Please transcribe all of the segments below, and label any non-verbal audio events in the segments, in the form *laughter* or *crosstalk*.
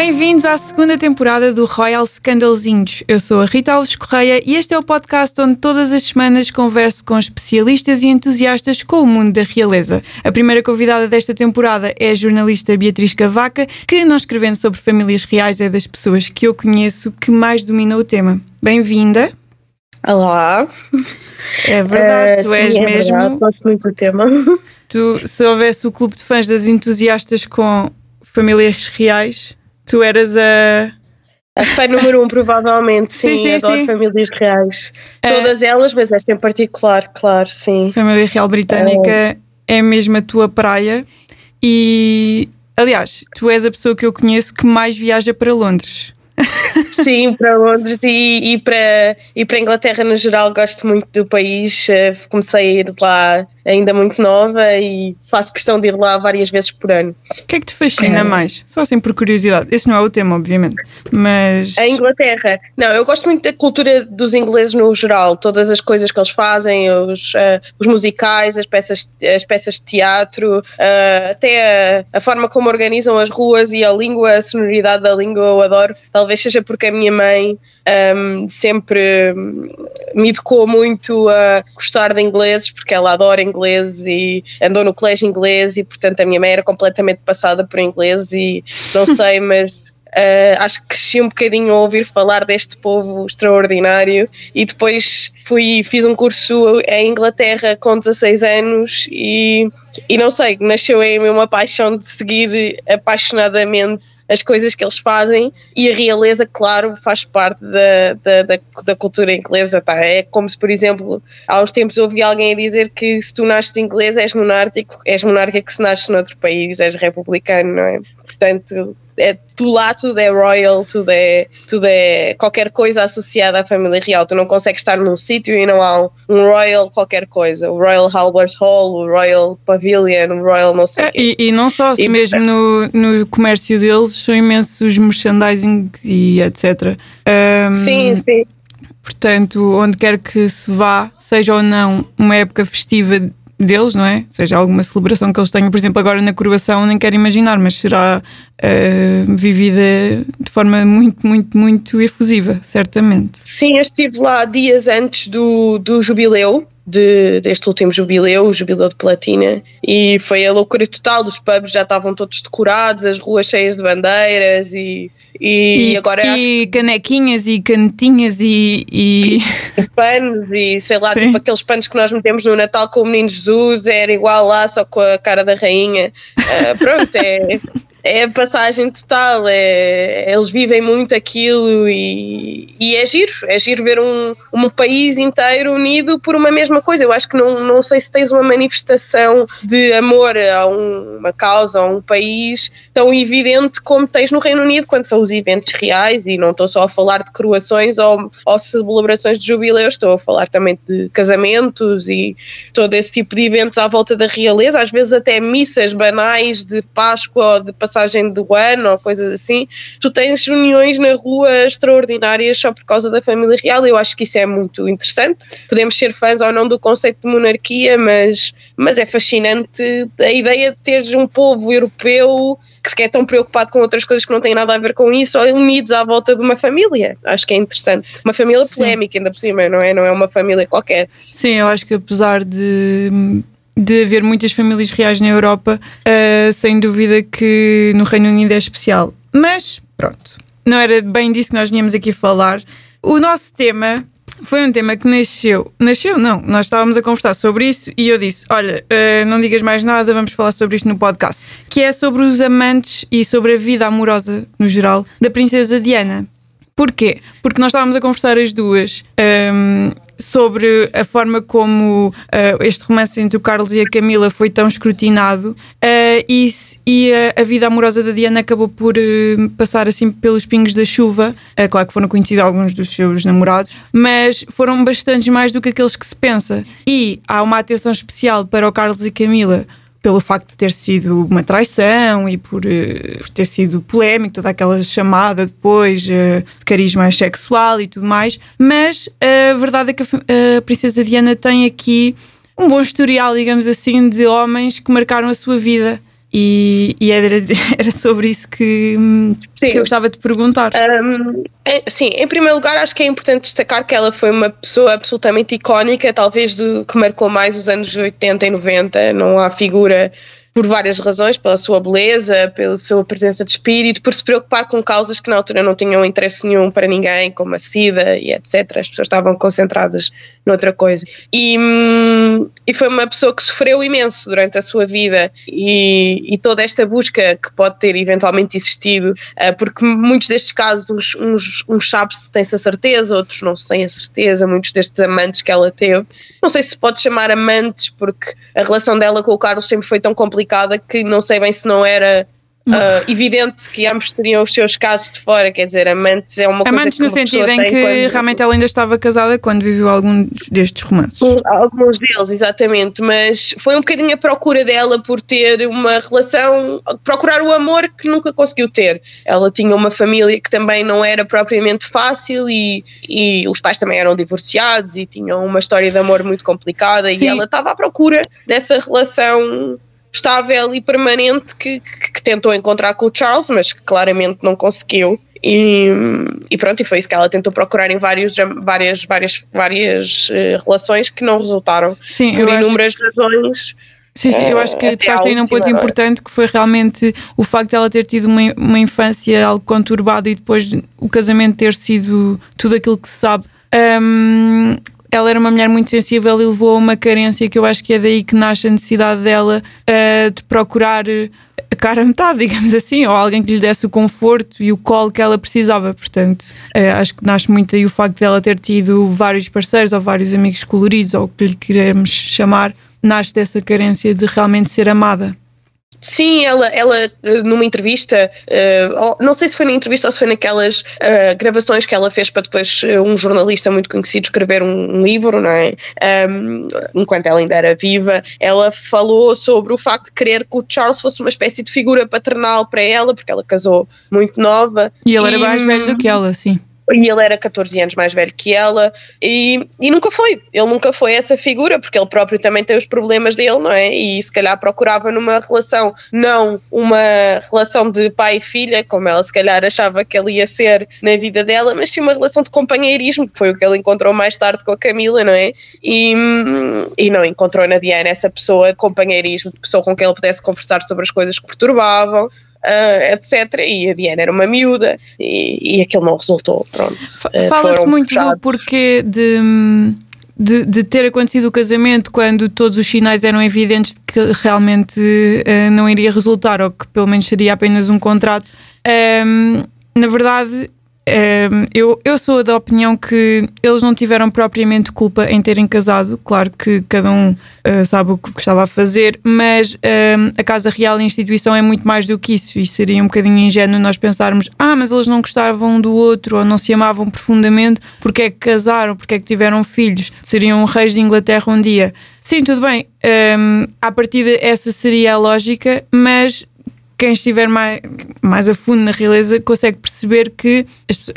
Bem-vindos à segunda temporada do Royal Scandalzinhos. Eu sou a Rita Alves Correia e este é o podcast onde todas as semanas converso com especialistas e entusiastas com o mundo da realeza. A primeira convidada desta temporada é a jornalista Beatriz Cavaca, que, não escrevendo sobre famílias reais, é das pessoas que eu conheço que mais domina o tema. Bem-vinda. Olá. É verdade, uh, tu sim, és é mesmo. Verdade, gosto muito do tema. Tu, se houvesse o clube de fãs das entusiastas com famílias reais, tu eras a. A fã número um, provavelmente, sim. Sim, sim, adoro sim. famílias reais. É. Todas elas, mas esta em particular, claro, sim. Família Real Britânica é mesmo a tua praia. E, aliás, tu és a pessoa que eu conheço que mais viaja para Londres. *laughs* Sim, para Londres e, e, para, e para a Inglaterra no geral, gosto muito do país. Eh, Comecei a ir lá ainda muito nova e faço questão de ir lá várias vezes por ano. O que é que te fascina mais? Só assim por curiosidade. Esse não é o tema, obviamente. Mas. A Inglaterra. Não, eu gosto muito da cultura dos ingleses no geral, todas as coisas que eles fazem, os, eh, os musicais, as peças, as peças de teatro, eh, até a, a forma como organizam as ruas e a língua, a sonoridade da língua, eu adoro. Talvez seja porque a minha mãe um, sempre me educou muito a gostar de ingleses, porque ela adora inglês e andou no colégio inglês e, portanto, a minha mãe era completamente passada por inglês e não *laughs* sei, mas Uh, acho que cresci um bocadinho a ouvir falar deste povo extraordinário e depois fui fiz um curso em Inglaterra com 16 anos e, e não sei, nasceu em mim uma paixão de seguir apaixonadamente as coisas que eles fazem e a realeza, claro, faz parte da, da, da, da cultura inglesa. Tá? É como se, por exemplo, há uns tempos ouvi alguém dizer que se tu nasces inglês és monárquico, és monarca que se nasces noutro país, és republicano, não é? Portanto, é, tu lá tudo é royal, tudo é, tudo é qualquer coisa associada à família real. Tu não consegues estar num sítio e não há um, um royal qualquer coisa. O Royal Albert Hall, o Royal Pavilion, o Royal não sei É, e, e não só, E- mesmo no, no comércio deles, são imensos merchandising e etc. Um, Sim, sim. Portanto, onde quer que se vá, seja ou não uma época festiva deles, não é? Seja alguma celebração que eles tenham, por exemplo, agora na coroação, nem quero imaginar, mas será eh, vivida de forma muito, muito, muito efusiva, certamente. Sim, eu estive lá dias antes do, do jubileu, de, deste último jubileu, o jubileu de platina, e foi a loucura total. Os pubs já estavam todos decorados, as ruas cheias de bandeiras e, e, agora acho e canequinhas e canetinhas e, *laughs* e- panos e sei lá, Sim. tipo aqueles panos que nós metemos no Natal com o Menino Jesus, era igual lá, só com a cara da rainha. Ah, pronto, é. É a passagem total, é, eles vivem muito aquilo e, e é giro, é giro ver um, um país inteiro unido por uma mesma coisa. Eu acho que não, não sei se tens uma manifestação de amor a um- uma causa, a um país tão evidente como tens no Reino Unido quando são os eventos reais e não estou só a falar de coroações ou, ou celebrações de jubileus, estou a falar também de casamentos e todo esse tipo de eventos à volta da realeza, às vezes até missas banais de Páscoa ou de passagem do ano ou coisas assim. Tu tens reuniões na rua extraordinárias só por causa da família real. Eu acho que isso é muito interessante. Podemos ser fãs ou não do conceito de monarquia, mas, mas é fascinante a ideia de teres um povo europeu que sequer é tão preocupado com outras coisas que não têm nada a ver com isso, unidos à volta de uma família. Acho que é interessante. Uma família Sim. polémica, ainda por cima, não é? Não é uma família qualquer. Sim, eu acho que apesar de, de haver muitas famílias reais na Europa, ah, sem dúvida que no Reino Unido é especial. Mas, pronto, não era bem disso que nós vinhamos aqui falar. O nosso tema foi um tema que nasceu. Nasceu, não. Nós estávamos a conversar sobre isso e eu disse: Olha, ah, não digas mais nada, vamos falar sobre isto no podcast. Que é sobre os amantes e sobre a vida amorosa, no geral, da Princesa Diana. Porquê? Porque nós estávamos a conversar as duas hum, sobre a forma como uh, este romance entre o Carlos e a Camila foi tão escrutinado uh, e, e a, a vida amorosa da Diana acabou por uh, passar assim pelos pingos da chuva. Claro que foram conhecidos alguns dos seus namorados, mas foram bastantes mais do que aqueles que se pensa. E há uma atenção especial para o Carlos e Camila pelo facto de ter sido uma traição e por, eh, por ter sido polémico, toda aquela chamada depois eh, de carisma sexual e tudo mais, mas a verdade é que a, a Princesa Diana tem aqui um bom historial, digamos assim, de homens que marcaram a sua vida E, e era, *laughs* era sobre isso que, que, eu gostava de perguntar. Um, é, sim, em primeiro lugar, acho que é importante destacar que ela foi uma pessoa absolutamente icónica, talvez do, que marcou mais os anos 80 e 90. Não há figura por várias razões, pela sua beleza, pela sua presença de espírito, por se preocupar com causas que na altura não tinham interesse nenhum para ninguém, como a SIDA e etc. As pessoas estavam concentradas noutra coisa. E, hum, e foi uma pessoa que sofreu imenso durante a sua vida e, e toda esta busca que pode ter eventualmente existido, uh, porque muitos destes casos, uns, uns, uns sabem-se, têm-se a certeza, outros não se têm a certeza, muitos destes amantes que ela teve. Não sei se pode chamar amantes, porque a relação dela com o Carlos sempre foi tão complicada que não sei bem se não era uh, evidente que ambos teriam os seus casos de fora, quer dizer, amantes é uma amantes coisa que Amantes no sentido em que quando... realmente ela ainda estava casada quando viveu algum destes romances. Alguns deles, exatamente, mas foi um bocadinho a procura dela por ter uma relação, procurar o amor que nunca conseguiu ter. Ela tinha uma família que também não era propriamente fácil e, e os pais também eram divorciados e tinham uma história de amor muito complicada Sim. e ela estava à procura dessa relação estável e permanente que, que, que, tentou encontrar com o Charles, mas que claramente não conseguiu. E, e, pronto, e foi isso que ela tentou procurar em vários, várias, várias, várias uh, relações que não resultaram Sim, por inúmeras acho... razões. Sim, sim, eu acho que tocaste aí num ponto importante que foi realmente o facto de ela ter tido uma, uma infância algo conturbada e depois o casamento ter sido tudo aquilo que se sabe. Um, ela era uma mulher muito sensível e levou a uma carência que eu acho que é daí que nasce a necessidade dela uh, de procurar a cara metade, *laughs* digamos assim, ou alguém que lhe desse o conforto e o colo que ela precisava. Portanto, uh, acho que nasce muito aí o facto dela ter tido vários parceiros ou vários amigos coloridos, ou o que lhe queremos chamar, nasce dessa carência de realmente ser amada. Sim, ela, ela eh, numa entrevista, uh, não sei se foi na entrevista ou se foi naquelas uh, gravações que ela fez para depois um jornalista muito conhecido escrever um, livro, não é? Enquanto ela ainda era viva, ela falou sobre o facto de querer que o Charles fosse uma espécie de figura paternal para ela, porque ela casou muito nova. E ele era mais velho do que ela, sim e ele era 14 anos mais velho que ela e, e nunca foi, ele nunca foi essa figura porque ele próprio também tem os problemas dele, não é? E se calhar procurava numa relação, não uma relação de pai e filha, como ela se calhar achava que ele ia ser na vida dela, mas sim uma relação de companheirismo, que foi o que ele encontrou mais tarde com a Camila, não é? E, e não encontrou na Diana essa pessoa de companheirismo, de pessoa com quem ele pudesse conversar sobre as coisas que perturbavam, uh, etc. E a Diana era uma miúda e, e aquilo não resultou. Pronto. Uh, Fala-se muito puxados. do porquê de. De, de, ter acontecido o casamento quando todos os sinais eram evidentes de que realmente uh, não iria resultar ou que pelo menos seria apenas um contrato. Um, na verdade, eu, eu sou da opinião que eles não tiveram propriamente culpa em terem casado. Claro que cada um uh, sabe o que estava a fazer, mas a Casa Real e a instituição é muito mais do que isso. E seria um bocadinho ingênuo nós pensarmos: ah, mas eles não gostavam um do outro ou não se amavam profundamente, porque é que casaram, porque é que tiveram filhos, seriam reis de Inglaterra um dia. Sim, tudo bem. Um, à partida, essa seria a lógica, mas quem estiver mais, mais a fundo na realeza consegue perceber que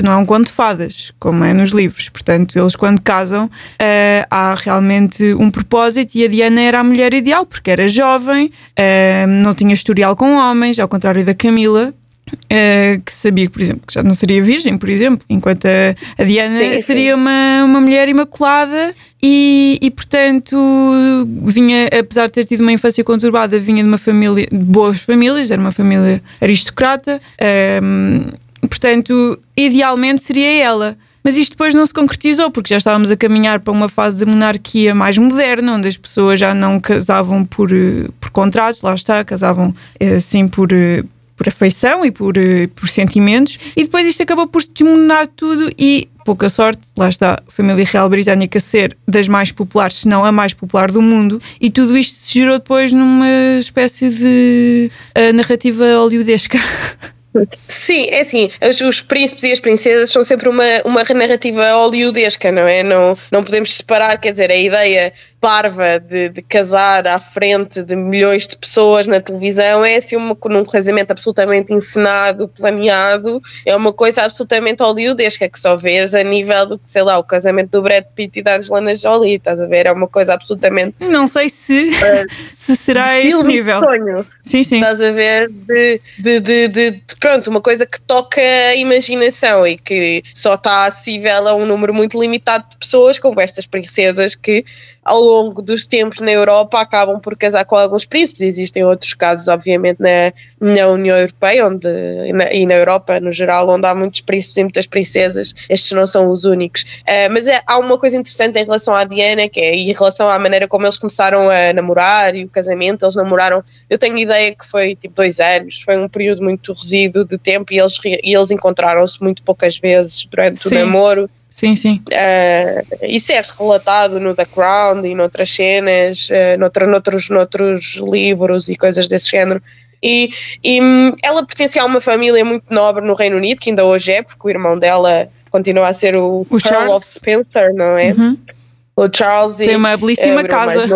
não é um conto de fadas, como é nos livros. Portanto, eles quando casam uh, há realmente um propósito e a Diana era a mulher ideal porque era jovem, uh, não tinha historial com homens, ao contrário da Camila, Uh, que sabia que, por exemplo, que já não seria virgem, por exemplo, enquanto a, a Diana sim, seria sim. Uma, uma mulher imaculada e, e, portanto, vinha, apesar de ter tido uma infância conturbada, vinha de uma família, de boas famílias, era uma família aristocrata, um, portanto, idealmente seria ela. Mas isto depois não se concretizou, porque já estávamos a caminhar para uma fase de monarquia mais moderna, onde as pessoas já não casavam por, por contratos, lá está, casavam assim por por afeição e por, eh, por sentimentos, e depois isto acabou por desmonar tudo e pouca sorte, lá está a família real britânica ser das mais populares, se não a mais popular do mundo, e tudo isto se gerou depois numa espécie de uh, narrativa hollywoodesca. *laughs* Sim, é assim, os, os, príncipes e as princesas são sempre uma, uma narrativa hollywoodesca, não é? Não, não podemos separar, quer dizer, a ideia parva de, de, casar à frente de milhões de pessoas na televisão é assim uma, num casamento absolutamente encenado, planeado, é uma coisa absolutamente hollywoodesca que só vês a nível do que, sei lá, o casamento do Brad Pitt e da Angelina Jolie, estás a ver? É uma coisa absolutamente... Não sei se, uh, *laughs* se será este nível. Sonho. Sim, sim. Estás a ver? De, de, de, de, pronto, uma coisa que toca a imaginação e que só está acessível a um número muito limitado de pessoas, como estas princesas que ao longo dos tempos na Europa acabam por casar com alguns príncipes. Existem outros casos, obviamente, na, na União Europeia onde, e, na, e na Europa no geral, onde há muitos príncipes e muitas princesas. Estes não são os únicos. Uh, mas é, há uma coisa interessante em relação à Diana, que é em relação à maneira como eles começaram a namorar e o casamento. Eles namoraram, eu tenho ideia que foi tipo dois anos, foi um período muito reduzido de tempo e eles, e eles encontraram-se muito poucas vezes durante Sim. o namoro. Sim, sim. Uh, isso é relatado no The Crown e noutras cenas, uh, noutra, noutros, noutros livros e coisas desse género. E, e um, ela pertencia a uma família muito nobre no Reino Unido, que ainda hoje é, porque o irmão dela continua a ser o, o Earl of Spencer, não é? Uhum. O Charles Tem uma belíssima é, casa.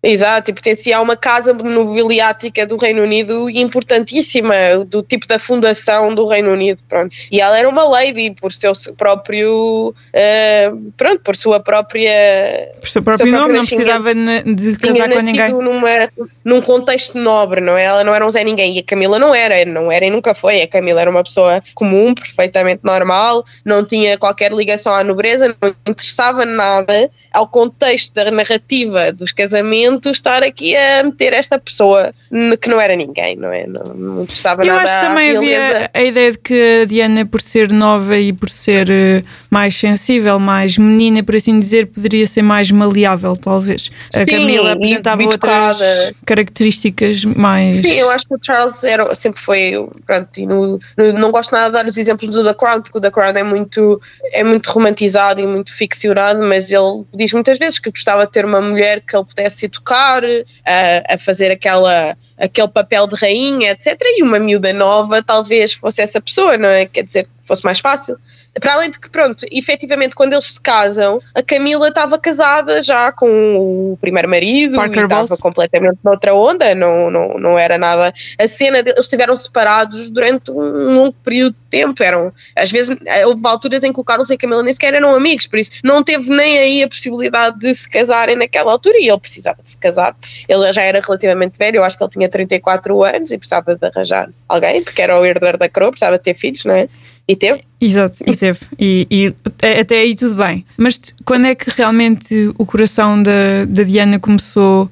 Exato, e pertencia a uma casa nobiliática do Reino Unido importantíssima, do tipo da fundação do Reino Unido, pronto. E ela era uma lady por seu próprio, uh, pronto, por sua própria... Por seu próprio, seu próprio nome, não precisava de casar com ninguém. Numa, num contexto nobre, não é? Ela não era um Zé Ninguém, e a Camila não era, não era e nunca foi. A Camila era uma pessoa comum, perfeitamente normal, não tinha qualquer ligação à nobreza, não interessava nada ao contexto da narrativa dos casamentos estar aqui a meter esta pessoa que não era ninguém, não é? Não, não interessava Eu nada. Eu acho que também havia a ideia de que a Diana, por ser nova e por ser uh, mais sensível, mais menina, por assim dizer, poderia ser mais maleável, talvez. A Sim, Camila apresentava outras características mais. Sim, eu acho que o Charles era, sempre foi. Pronto, e no, no, não gosto nada de dar os exemplos do The Crown, porque o The Crown é muito, é muito romantizado e muito ficcionado, mas ele diz muitas vezes que gostava de ter uma mulher que ele pudesse tocar, a, a fazer aquela aquele papel de rainha, etc. E uma miúda nova talvez fosse essa pessoa, não é? Quer dizer, fosse mais fácil. Para além de que, pronto, efetivamente, quando eles se casam, a Camila estava casada já com o primeiro marido Parker e estava completamente noutra onda, não, não, não era nada. A cena deles estiveram separados durante um longo período de tempo. Eram, às vezes, houve alturas em que o Carlos e a Camila nem sequer eram amigos, por isso não teve nem aí a possibilidade de se casarem naquela altura e ele precisava de se casar. Ele já era relativamente velho, eu acho que ele tinha 34 anos e precisava de arranjar alguém, porque era o herdeiro da coroa, precisava ter filhos, não é? E teve. Exato, e teve. E, e, até aí tudo bem. Mas quando é que realmente o coração da, da Diana começou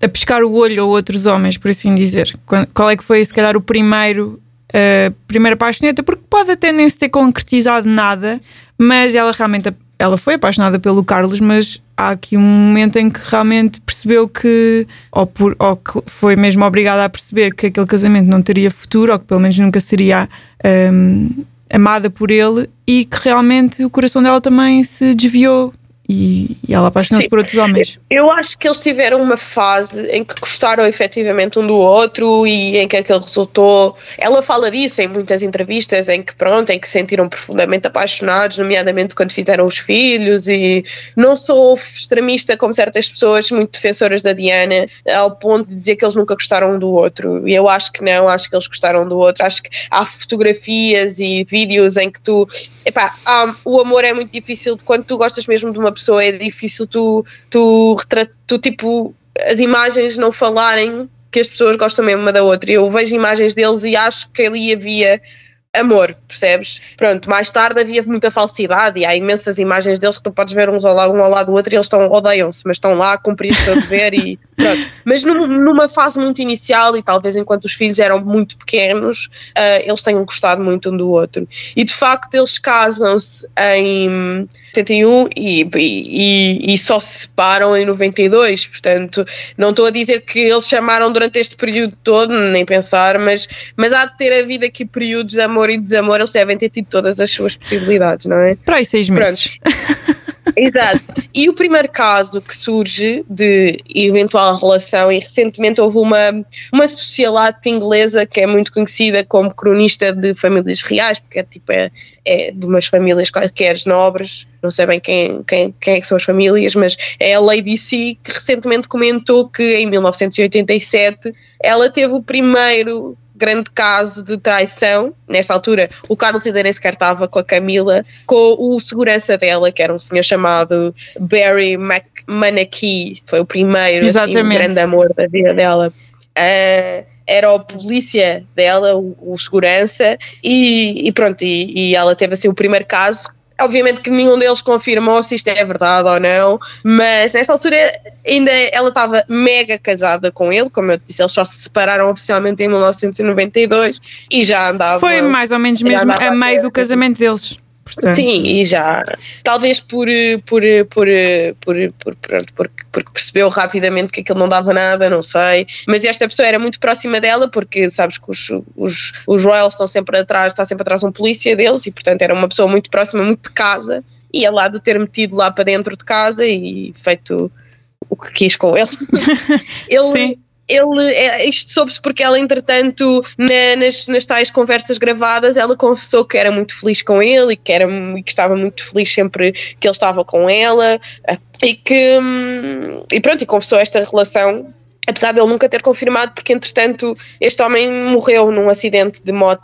a pescar o olho a outros homens, por assim dizer? Qual é que foi, se calhar, o primeiro, a primeira paixoneta? Porque pode até nem se ter concretizado nada, mas ela realmente ela foi apaixonada pelo Carlos, mas há aqui um momento em que realmente percebeu que, ou, por, ou que foi mesmo obrigada a perceber que aquele casamento não teria futuro, ou que pelo menos nunca seria. Um, amada por ele e que realmente o coração dela também se desviou e, e ela apaixonou-se por outros homens. Eu acho que eles tiveram uma fase em que gostaram efetivamente um do outro e em que aquele resultou. Ela fala disso em muitas entrevistas, em que pronto, em que se sentiram profundamente apaixonados, nomeadamente quando fizeram os filhos. E não sou extremista como certas pessoas, muito defensoras da Diana, ao ponto de dizer que eles nunca gostaram um do outro. E eu acho que não, acho que eles gostaram do outro. Acho que há fotografias e vídeos em que tu. Epá, há, o amor é muito difícil de quando tu gostas mesmo de uma pessoa é difícil tu, tu, tu tipo, as imagens não falarem que as pessoas gostam mesmo uma da outra. Eu vejo imagens deles e acho que ali havia amor, percebes? Pronto, mais tarde havia muita falsidade e há imensas imagens deles que tu podes ver uns ao lado, um ao lado do outro e eles estão, odeiam-se, mas estão lá a cumprir o seu dever e *laughs* pronto. Mas num, numa fase muito inicial e talvez enquanto os filhos eram muito pequenos, uh, eles tenham gostado muito um do outro. E de facto eles casam-se em 71 e, e, e, só se separam em 92, portanto não estou a dizer que eles chamaram durante este período todo, nem pensar, mas, mas há de ter havido aqui períodos de amor e desamor, eles devem ter tido todas as suas possibilidades, não é? Para aí seis meses. Exato. E o primeiro caso que surge de eventual relação, e recentemente houve uma, uma socialite inglesa que é muito conhecida como cronista de famílias reais, porque é tipo é, é de umas famílias quaisquer nobres, não sei bem quem, quem, quem é que são as famílias, mas é a Lady C que recentemente comentou que em 1987 ela teve o primeiro grande caso de traição. Nesta altura, o Carlos ainda nem sequer estava com a Camila, com o segurança dela, que era um senhor chamado Barry McManakee, foi o primeiro assim, grande amor da vida dela. Uh, era a polícia dela, o, o segurança, e, e pronto, e, e, ela teve assim o primeiro caso Obviamente que nenhum deles confirmou se isto é verdade ou não, mas nesta altura ainda ela estava mega casada com ele, como eu disse, eles só se separaram oficialmente em 1992 e já andava. Foi mais ou menos mesmo a meio do casamento deles. Portanto. Sim, e já. Talvez por, por, por, por, por, pronto, porque, porque percebeu rapidamente que aquilo não dava nada, não sei. Mas esta pessoa era muito próxima dela, porque sabes que os, os, os Royals estão sempre atrás, está sempre atrás um polícia deles, e portanto era uma pessoa muito próxima, muito de casa. E é lá do ter metido lá para dentro de casa e feito o que quis com ele. *laughs* ele Sim ele, é, isto soube-se porque ela, entretanto, na, nas, nas tais conversas gravadas, ela confessou que era muito feliz com ele e que, era, que estava muito feliz sempre que ele estava com ela e que, hum, e pronto, e confessou esta relação apesar de ele nunca ter confirmado, porque entretanto este homem morreu num acidente de moto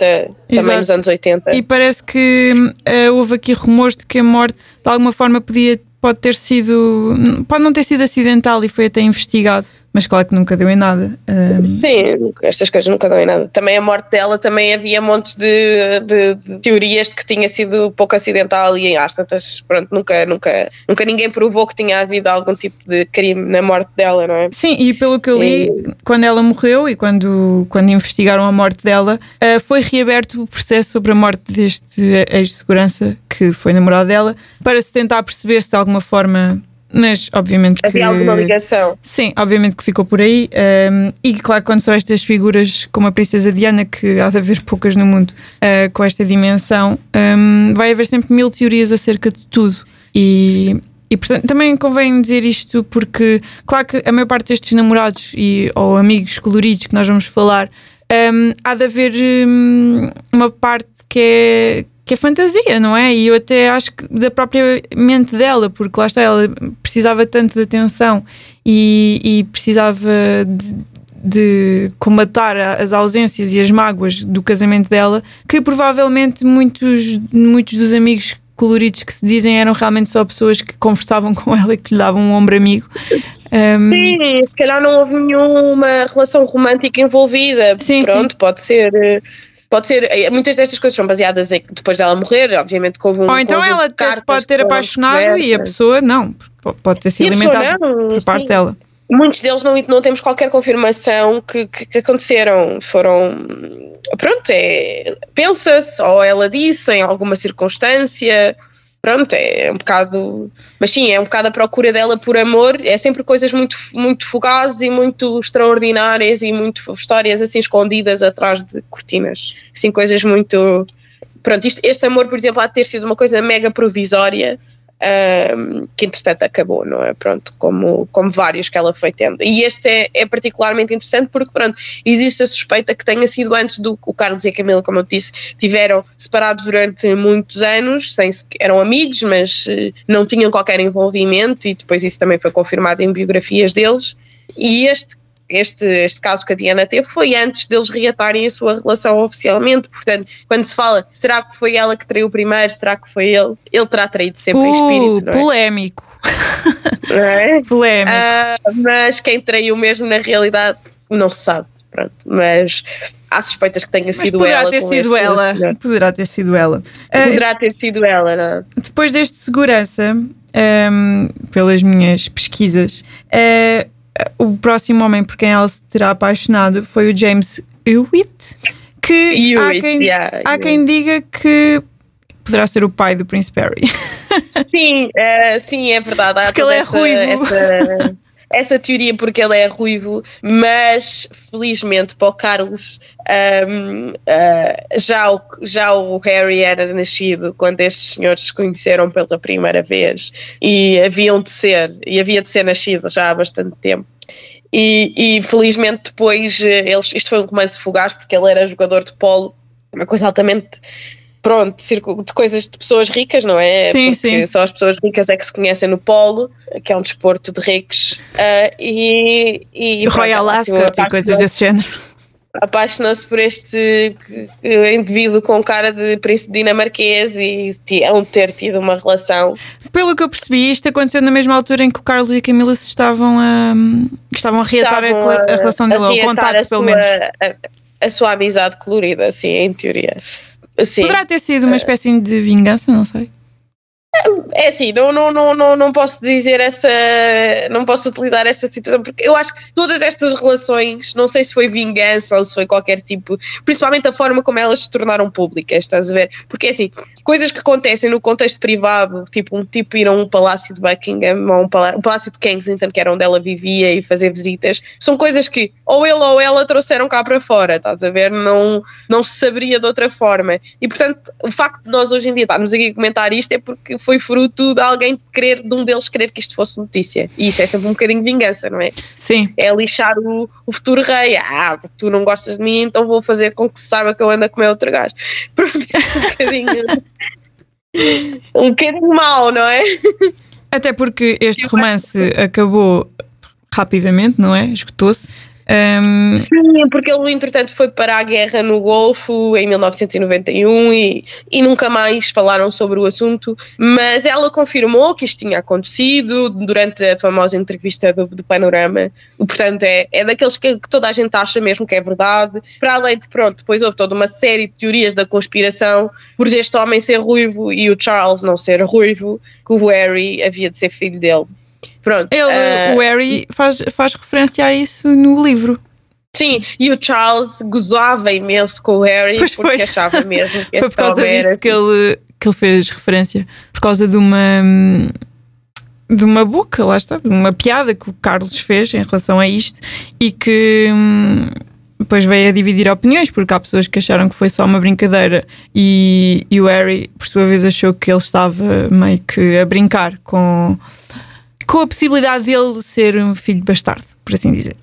também nos anos 80. E parece que uh, houve aqui rumores de que a morte de alguma forma podia pode ter sido pode não ter sido acidental e foi até investigado mas claro que nunca deu em nada. Um... Sim, estas coisas nunca dão em nada. Também a morte dela, também havia montes de, de, de teorias de que tinha sido pouco acidental e às tantas, pronto, nunca, nunca, nunca ninguém provou que tinha havido algum tipo de crime na morte dela, não é? Sim, e pelo que eu li, e... quando ela morreu e quando, quando investigaram a morte dela, uh, foi reaberto o processo sobre a morte deste ex-segurança, que foi namorado dela, para se tentar perceber se de alguma forma mas obviamente Havia que. alguma ligação. Sim, obviamente que ficou por aí. Um, e claro, quando são estas figuras como a Princesa Diana, que há de haver poucas no mundo uh, com esta dimensão, um, vai haver sempre mil teorias acerca de tudo. E. E portanto também convém dizer isto porque, claro que a maior parte destes namorados e, ou amigos coloridos que nós vamos falar, um, há de haver um, uma parte que é, que é fantasia, não é? E eu até acho que da própria mente dela, porque lá está, ela precisava tanto de atenção e, e precisava de, de comatar as ausências e as mágoas do casamento dela, que provavelmente muitos, muitos dos amigos coloridos que se dizem eram realmente só pessoas que conversavam com *laughs* ela e que lhe davam um ombro amigo. Um, sim, se calhar não houve nenhuma relação romântica envolvida. Sim, Pronto, sim. pode ser eh, pode ser, eh, muitas destas coisas são baseadas em depois dela morrer, obviamente que houve um Ou então ela pode ter apaixonado e a pessoa não, pode ter se alimentado por parte sim. dela. Muitos deles não, não temos qualquer confirmação que, que, que aconteceram. Foram. Pronto, é, pensa-se, ou ela disse em alguma circunstância pronto, é um bocado. Mas sim, é um bocado a procura dela por amor. É sempre coisas muito, muito fugazes e muito extraordinárias e muito histórias assim escondidas atrás de cortinas. Assim, coisas muito. Pronto, isto, este amor, por exemplo, há de ter sido uma coisa mega provisória um, que entretanto acabou, não é? Pronto, como, como vários que ela foi tendo. E este é, é, particularmente interessante porque, pronto, existe a suspeita que tenha sido antes do o Carlos e a Camila, como eu disse, tiveram separados durante muitos anos, sem, eram amigos, mas uh, não tinham qualquer envolvimento, e depois isso também foi confirmado em biografias deles. E este este, este caso que a Diana teve foi antes deles reatarem a sua relação oficialmente. Portanto, quando se fala, será que foi ela que traiu primeiro? Será que foi ele? Ele terá traído sempre uh, em espírito. Não é? Polémico. É? *laughs* Polémico. Uh, mas quem traiu mesmo na realidade não se sabe. Pronto, mas há suspeitas que tenha mas sido poderá ela. Ter sido ela. Poderá ter sido ela. Poderá uh, ter sido ela, não é? Depois deste segurança, um, pelas minhas pesquisas, uh, o próximo homem por quem ela se terá apaixonado foi o James Hewitt, que Hewitt, há, quem, yeah, há quem diga que poderá ser o pai do Prince Harry. *laughs* Sim, uh, sim, é verdade. Há Porque ele é essa, ruivo. Essa, essa teoria porque ele é ruivo, mas felizmente para o Carlos um, uh, já, o, já o Harry era nascido quando estes senhores se conheceram pela primeira vez e haviam de ser, e havia de ser nascido já há bastante tempo. E, e felizmente depois eles, isto foi um romance fugaz porque ele era jogador de polo, uma coisa altamente pronto, de coisas de pessoas ricas, não é? Sim, Porque sim. só as pessoas ricas é que se conhecem no polo, que é um desporto de ricos. uh, e, e Royal pronto, assim, Ascot e coisas desse género. Apaixonou-se por este indivíduo com cara de príncipe dinamarquês e é um ter tido uma relação. Pelo que eu percebi, isto aconteceu na mesma altura em que o Carlos e a Camila se estavam a, estavam a reatar a, a, a, relação dele, o contacto, pelo menos. A, a, sua amizade colorida, assim, em teoria. Sim. Poderá ter sido uma espécie de vingança, não sei. É assim, não, não, não, não, posso dizer essa. Não posso utilizar essa situação, porque eu acho que todas estas relações, não sei se foi vingança ou se foi qualquer tipo, principalmente a forma como elas se tornaram públicas, estás a ver? Porque assim, coisas que acontecem no contexto privado, tipo um tipo ir a um palácio de Buckingham ou um palácio de Kensington, que era onde ela vivia, e fazer visitas, são coisas que ou ele ou ela trouxeram cá para fora, estás a ver? Não, não se saberia de outra forma. E portanto, o facto de nós hoje em dia estarmos aqui a comentar isto é porque foi fruto de alguém querer, de um deles querer que isto fosse notícia. E isso é sempre um bocadinho de vingança, não é? Sim. É lixar o, o futuro rei. Ah, tu não gostas de mim, então vou fazer com que se saiba que eu ando a comer outro gajo. *laughs* Pronto, é um bocadinho. *laughs* um bocadinho mau, não é? Até porque este romance acabou rapidamente, não é? Esgotou-se. Um... Sim, porque ele, entretanto, foi para a guerra no Golfo em 1991 e, e nunca mais falaram sobre o assunto. Mas ela confirmou que isto tinha acontecido durante a famosa entrevista do, do Panorama. Portanto, é, é daqueles que, que, toda a gente acha mesmo que é verdade. Para além de, pronto, depois houve toda uma série de teorias da conspiração por este homem ser ruivo e o Charles não ser ruivo, que o Harry havia de ser filho dele. Pronto, Ele, uh, o Harry faz, faz referência a isso no livro. Sim, e o Charles gozava imenso com o Harry pois porque foi. achava mesmo que *laughs* Foi por causa disso que ele, que ele fez referência. Por causa de uma. De uma boca, lá está, de uma piada que o Carlos fez em relação a isto e que hum, depois veio a dividir opiniões, porque há pessoas que acharam que foi só uma brincadeira e, e o Harry, por sua vez, achou que ele estava meio que a brincar com, com a possibilidade dele ser um filho bastardo, por assim dizer.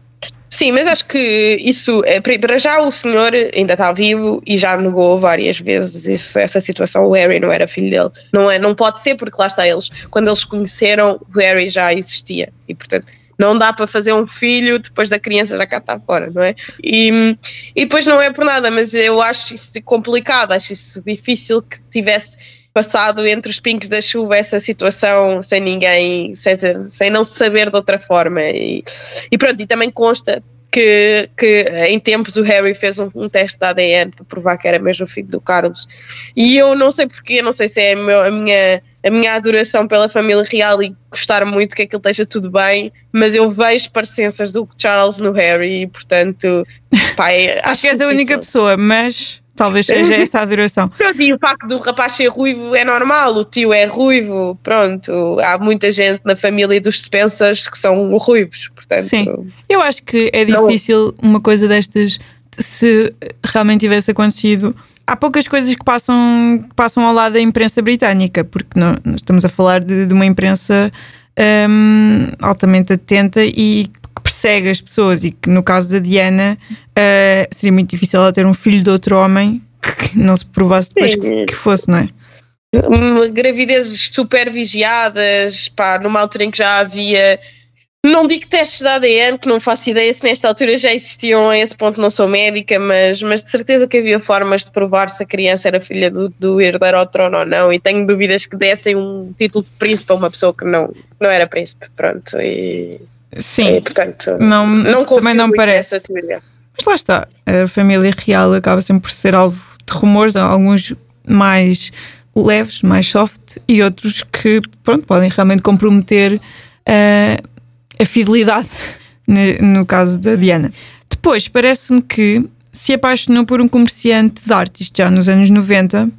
Sim, mas acho que isso, é, para já o senhor ainda está vivo e já negou várias vezes isso, essa situação. O Harry não era filho dele. Não, é, não pode ser, porque lá está eles. Quando eles conheceram, o Harry já existia. E portanto, não dá para fazer um filho depois da criança já cá está fora, não é? E, e depois não é por nada, mas eu acho isso complicado, acho isso difícil que tivesse passado entre os pincos da chuva essa situação sem ninguém, sem, sem não se saber de outra forma. E, e pronto, e também consta que, que em tempos o Harry fez um, um, teste de ADN para provar que era mesmo filho do Carlos. E eu não sei porquê, não sei se é a, meu, a, minha, a minha adoração pela família real e gostar muito que aquilo esteja tudo bem, mas eu vejo parecenças do Charles no Harry e portanto, pai, *laughs* acho, acho que és a única pessoa, mas Talvez *laughs* seja essa a adoração. Pronto, e o facto do rapaz ser ruivo é normal, o tio é ruivo, pronto. Há muita gente na família dos Spencers que são ruivos, portanto. Sim, eu acho que é difícil uma coisa destas, se realmente tivesse acontecido. Há poucas coisas que passam, que passam ao lado da imprensa britânica, porque não, estamos a falar de, de uma imprensa um, altamente atenta e persegue as pessoas e que no caso da Diana uh, seria muito difícil ela ter um filho de outro homem que não se provasse Sim. depois que, que, fosse, não é? Gravidezes super vigiadas, pá, numa altura em que já havia. Não digo testes de ADN, que não faço ideia se nesta altura já existiam a esse ponto, não sou médica, mas, mas de certeza que havia formas de provar se a criança era filha do, do herdeiro ao trono ou não, e tenho dúvidas que dessem um título de príncipe a uma pessoa que não, não era príncipe, pronto, e, Sim, e portanto não, não também não parece. Mas lá está, a família real acaba sempre por ser alvo de rumores, alguns mais leves, mais soft, e outros que pronto, podem realmente comprometer uh, a fidelidade, *laughs* no caso da Diana. Depois, parece-me que se apaixonou por um comerciante de arte, isto já nos anos 90.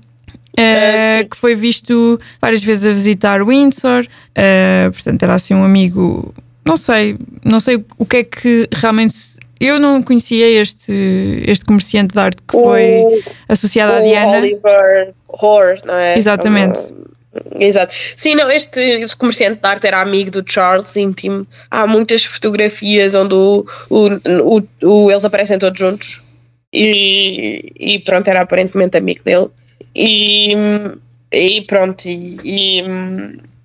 Uh, que foi visto várias vezes a visitar Windsor, uh, portanto, era assim um amigo não sei, não sei o que é que realmente. Eu não conhecia este, este comerciante de arte que foi O- associado à o Diana. Oliver Hoare, não é? Exatamente. Exato. Sim, não, este, este comerciante de arte era amigo do Charles íntimo. Há muitas fotografias onde o, o, o, o- eles aparecem todos juntos e, e pronto, era aparentemente amigo dele. E, e pronto, e, e,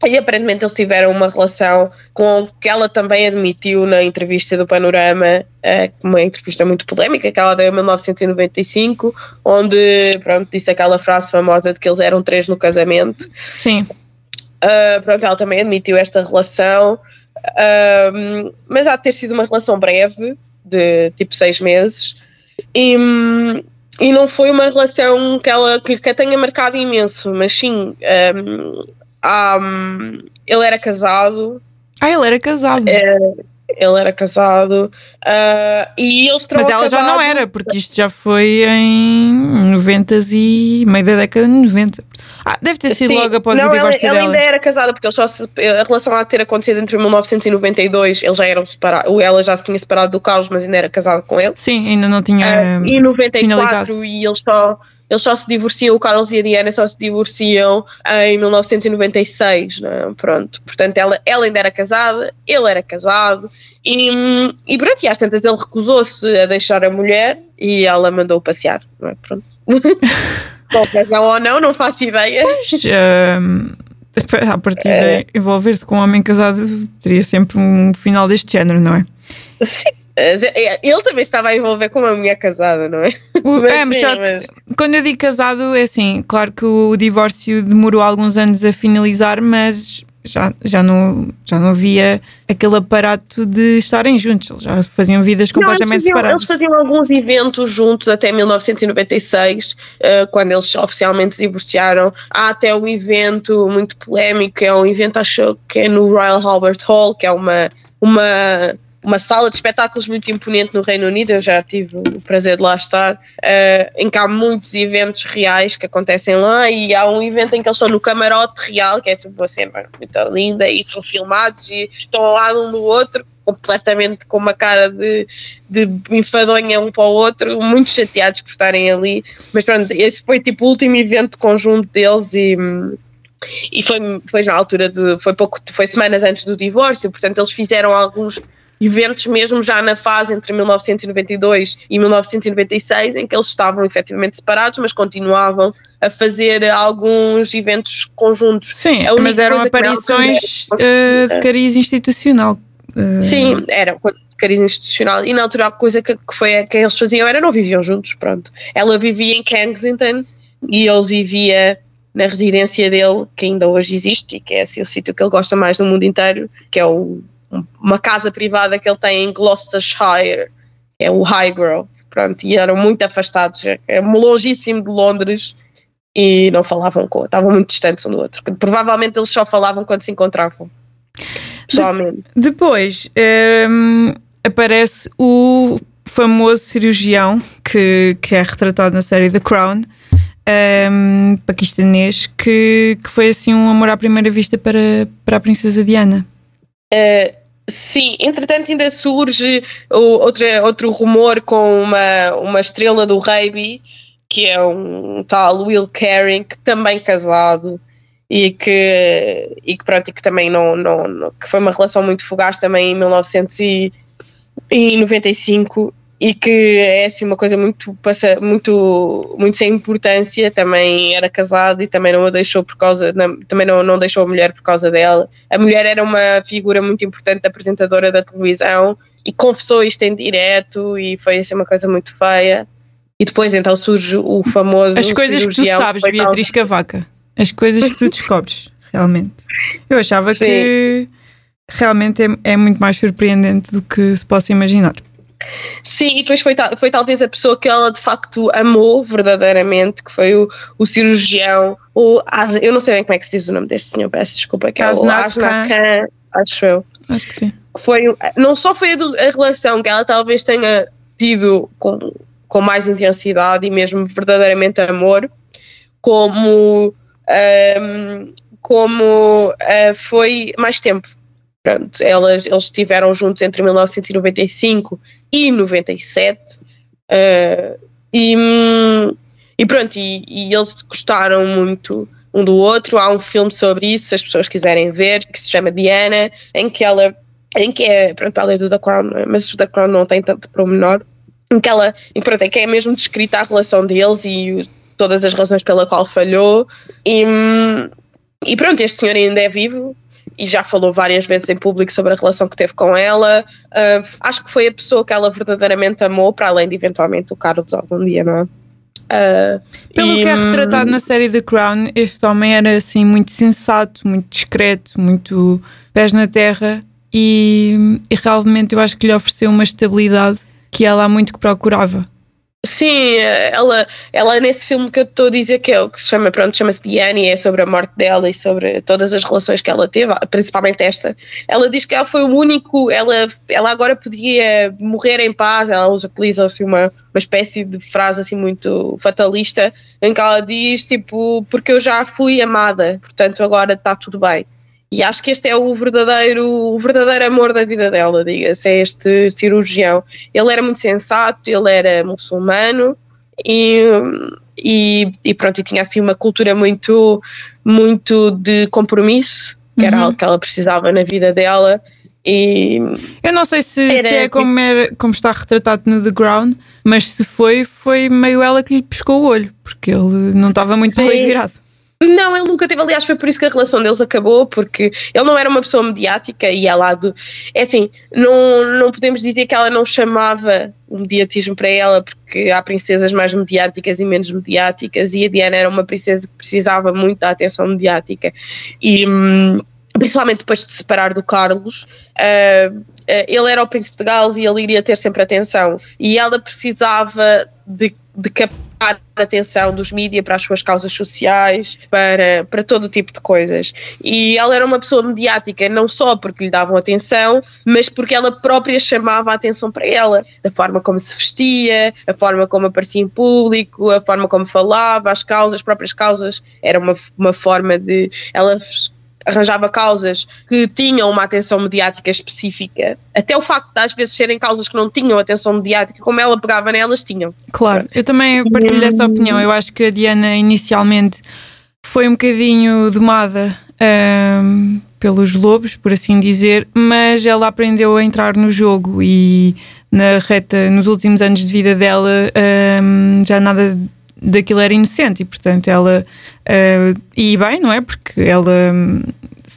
e aparentemente eles tiveram uma relação com que ela também admitiu na entrevista do Panorama, eh, uma entrevista muito polémica que ela deu em 1995, onde pronto, disse aquela frase famosa de que eles eram três no casamento. Sim, Uh, pronto, ela também admitiu esta relação, um, mas há de ter sido uma relação breve, de tipo seis meses, e, e não foi uma relação que ela que, que a tenha marcado imenso, mas sim, um, hum, ele era casado, ah, ele era casado. ele era casado, uh, e eles Mas ela já não acabado- era, porque isto já foi em 90 e meio da década de 90. Ah, deve ter sido Sim, logo após não, o ela, divórcio ela dela. ainda era casada, porque eles só se- a relação de ter acontecido entre 1992, eles já eram separados, ela já se tinha separado do Carlos, mas ainda era casada com ele. Sim, ainda não tinha. Ah, e em 94 finalizado. e eles só, eles só se divorciam, o Carlos e a Diana só se divorciam em 1996, não é? pronto. Portanto, ela, ela ainda era casada, ele era casado e, e pronto, e às tantas ele recusou-se a deixar a mulher e ela mandou passear, não é? Pronto. *laughs* Com razão ou não, não faço ideia. Mas, ahm, a partir É. de envolver-se com um homem casado, teria sempre um final deste género, não é? Sim. Mas, é, Ele também estava a envolver com uma mulher casada, não é? *laughs* O- Mas é, mas sim, só mas- quando eu digo casado, é assim, claro que o divórcio demorou alguns anos a finalizar, mas já, já, não, já não havia aquele aparato de estarem juntos, eles já faziam vidas Não, eles completamente faziam, separadas. eles faziam alguns eventos juntos até 1996, eh, quando eles oficialmente se divorciaram. Há até um evento muito polémico, que é um evento, acho que é no Royal Albert Hall, que é uma, uma, uma sala de espetáculos muito imponente no Reino Unido. Eu já tive o prazer de lá estar, eh, em que há muitos eventos reais que acontecem lá. E há um evento em que eles estão no camarote real, que é sempre uma cena muito linda, e são filmados e estão ao lado um do outro completamente com uma cara de, de enfadonha um para o outro, muito chateados por estarem ali. Mas pronto, esse foi tipo o último evento conjunto deles e. E foi, foi na altura de. Foi pouco, foi semanas antes do divórcio, portanto, eles fizeram alguns eventos mesmo já na fase entre 1992 e 1996, em que eles estavam efetivamente separados, mas continuavam a fazer alguns eventos conjuntos. Sim, mas eram aparições acontece- eh, de cariz institucional. Eh, Sim, era com cariz institucional. E na altura a coisa que, que foi que eles faziam era não viviam juntos, pronto. Ela vivia em Kensington e ele vivia na residência dele, que ainda hoje existe e que é assim, o sítio que ele gosta mais no mundo inteiro, que é o, uma casa privada que ele tem em Gloucestershire, que é o Highgrove, pronto, e eram muito afastados, é longíssimo de Londres e não falavam com, estavam muito distantes um do outro. Provavelmente eles só falavam quando se encontravam. Pessoalmente. Depois ehm, aparece o famoso cirurgião que, que é retratado na série The Crown, ehm, paquistanês, que, que foi assim um amor à primeira vista para, para a princesa Diana. Uh, sim, entretanto ainda surge outro, outro rumor com uma, uma estrela do rugby, que é um tal Will Carring, que também casado e que, e que pronto, e que também não, não, não- que foi uma relação muito fugaz também em 1995 e que é assim uma coisa muito, passa, muito, muito sem importância, também era casado e também não a deixou por causa, não- também não, não deixou a mulher por causa dela. A mulher era uma figura muito importante apresentadora da televisão e confessou isto em direto e foi assim uma coisa muito feia. E depois então surge o famoso As coisas que tu sabes, foi Beatriz Cavaca. As coisas que tu *laughs* descobres, realmente. Eu achava Sim. que realmente é, é muito mais surpreendente do que se possa imaginar. Sim, e depois foi, foi talvez a pessoa que ela de facto amou verdadeiramente, que foi o, o cirurgião, o, eu não sei bem como é que se diz o nome deste senhor, peço desculpa, que é o Khan, acho eu. Acho que sim. que foi não só foi a, a relação que ela talvez tenha tido com, com mais intensidade e mesmo verdadeiramente amor, como ahm, como ah, foi mais tempo. Pronto, elas, eles estiveram juntos entre 1995 e 97. Uh, e, e pronto, e, e eles gostaram muito um do outro. Há um filme sobre isso, se as pessoas quiserem ver, que se chama Diana, em que ela, em que é, pronto, além do The Crown, é? mas o The Crown não tem tanto promenor, em que ela, em, pronto, em que é mesmo descrita a relação deles e todas as razões pela qual falhou. E, e pronto, este senhor ainda é vivo e já falou várias vezes em público sobre a relação que teve com ela. Uh, acho que foi a pessoa que ela verdadeiramente amou, para além de eventualmente o Carlos algum dia, não é? Uh, Pelo e, que é retratado na série The Crown, este homem era assim muito sensato, muito discreto, muito pés na terra e, e realmente eu acho que lhe ofereceu uma estabilidade que ela há muito que procurava. Sim, ela, ela nesse filme que eu estou a dizer que é o que se chama, pronto, chama-se Diane, é sobre a morte dela e sobre todas as relações que ela teve, principalmente esta. Ela diz que ela foi o único, ela, ela agora podia morrer em paz, ela utiliza assim uma, uma espécie de frase assim muito fatalista, em que ela diz tipo, porque eu já fui amada, portanto agora está tudo bem. E acho que este é o verdadeiro, o verdadeiro amor da vida dela, diga-se, é este cirurgião. Ele era muito sensato, ele era muçulmano e, e, e pronto, e tinha assim uma cultura muito, muito de compromisso, que era uhum. algo que ela precisava na vida dela. E eu não sei se, se é como, era, como está retratado no The Ground, mas se foi, foi meio ela que lhe pescou o olho, porque ele não estava muito bem virado. Não, ele nunca teve, aliás, foi por isso que a relação deles acabou, porque ele não era uma pessoa mediática e ela do. É assim, não, não podemos dizer que ela não chamava o mediatismo para ela, porque há princesas mais mediáticas e menos mediáticas, e a Diana era uma princesa que precisava muito da atenção mediática. E. Hum, principalmente depois de se separar do Carlos, uh, ele era o príncipe de Gales e ele iria ter sempre atenção. E ela precisava de, de atenção dos mídias para as suas causas sociais, para, para todo o tipo de coisas. E ela era uma pessoa mediática, não só porque lhe davam atenção, mas porque ela própria chamava a atenção para ela, da forma como se vestia, a forma como aparecia em público, a forma como falava, as causas, as próprias causas, era uma, uma forma de. Ela arranjava causas que tinham uma atenção mediática específica, até o facto de às vezes serem causas que não tinham atenção mediática, como ela pegava nelas, tinham. Claro, eu também partilho dessa opinião. Eu acho que a Diana inicialmente foi um bocadinho domada um, pelos lobos, por assim dizer, mas ela aprendeu a entrar no jogo e na reta, nos últimos anos de vida dela, um, já nada daquilo era inocente e portanto ela uh, e bem, não é? Porque ela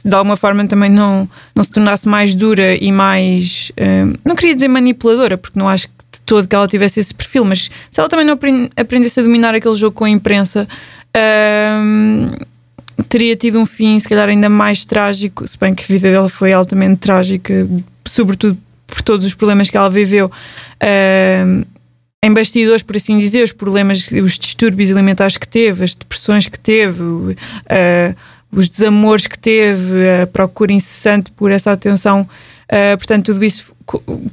de alguma forma também não, não se tornasse mais dura e mais uh, não queria dizer manipuladora, porque não acho que de todo que ela tivesse esse perfil, mas se ela também não aprendesse a dominar aquele jogo com a imprensa uh, teria tido um fim se calhar ainda mais trágico, se bem que a vida dela foi altamente trágica, sobretudo por todos os problemas que ela viveu. Uh, em bastidores, por assim dizer, os problemas, os distúrbios alimentares que teve, as depressões que teve, uh, os desamores que teve, a procura incessante por essa atenção. Uh, portanto, tudo isso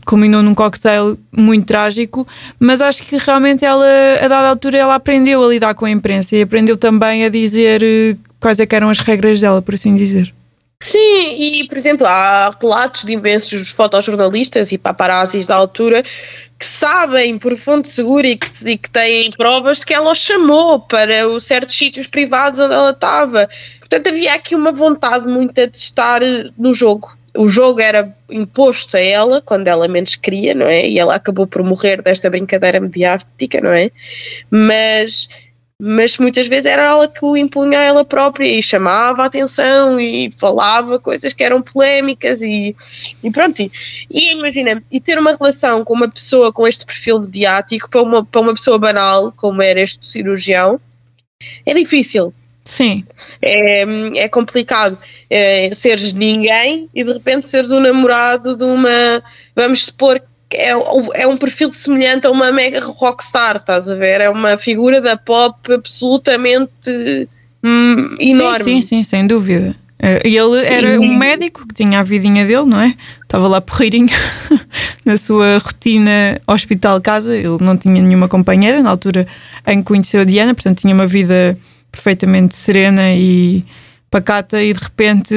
culminou num cocktail muito trágico, mas acho que realmente ela, a dada altura, ela aprendeu a lidar com a imprensa e aprendeu também a dizer eh, quais é eram as regras dela, por assim dizer. Sim, e por exemplo, há relatos de imensos fotojornalistas e paparazzis da altura que sabem por fonte segura e que, e que têm provas que ela os chamou para os certos sítios privados onde ela estava. Portanto, havia aqui uma vontade muito de estar no jogo. O jogo era imposto a ela quando ela menos queria, não é? E ela acabou por morrer desta brincadeira mediática, não é? Mas mas muitas vezes era ela que o impunha a ela própria e chamava a atenção e falava coisas que eram polémicas e, e pronto. E, e imagina, e ter uma relação com uma pessoa com este perfil mediático para uma, para uma pessoa banal, como era este cirurgião, é difícil. Sim. É, é complicado é, seres ninguém e de repente seres o namorado de uma. Vamos supor é, é um perfil semelhante a uma mega rockstar, estás a ver? É uma figura da pop absolutamente hum, enorme. Sim, sim, sim, sem dúvida. E ele era um médico que tinha a vidinha dele, não é? Estava lá porreirinho *laughs* na sua rotina hospital-casa. Ele não tinha nenhuma companheira na altura em que conheceu a Diana, portanto tinha uma vida perfeitamente serena e pacata e de repente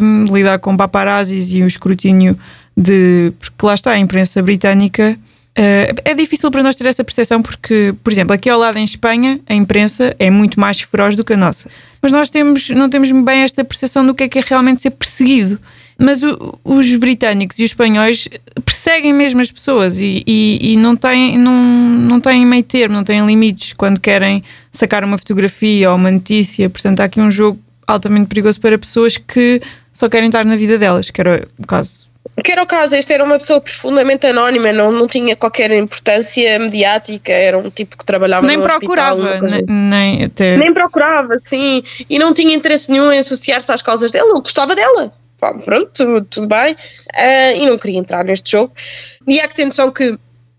hum, lidar com paparazzis e o escrutínio de. Porque lá está, a imprensa britânica. Uh, é difícil para nós ter essa percepção porque, por exemplo, aqui ao lado em Espanha, a imprensa é muito mais feroz do que a nossa. Mas nós temos, não temos bem esta percepção do que é que é realmente ser perseguido. Mas o, os britânicos e os espanhóis perseguem mesmo as pessoas e, e, e, não, têm, não, não têm meio termo, não têm limites quando querem sacar uma fotografia ou uma notícia. Portanto, há aqui um jogo altamente perigoso para pessoas que só querem estar na vida delas, que era o caso porque era o caso, este era uma pessoa profundamente anónima, não, não tinha qualquer importância mediática, era um tipo que trabalhava nem no procurava, hospital, nem, nem, até... nem procurava, sim, e não tinha interesse nenhum em associar-se às causas dela, ele gostava dela. Pronto, tudo, tudo bem, uh, e não queria entrar neste jogo. E há que ter noção que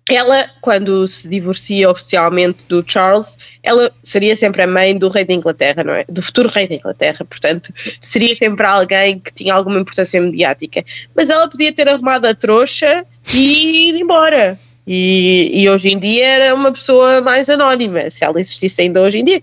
ela, quando se divorcia oficialmente do Charles, ela seria sempre a mãe do rei da Inglaterra, não é? Do futuro rei da Inglaterra, portanto, seria sempre alguém que tinha alguma importância mediática. Mas ela podia ter arrumado a trouxa e ir embora. E, e hoje em dia era uma pessoa mais anónima, se ela existisse ainda hoje em dia.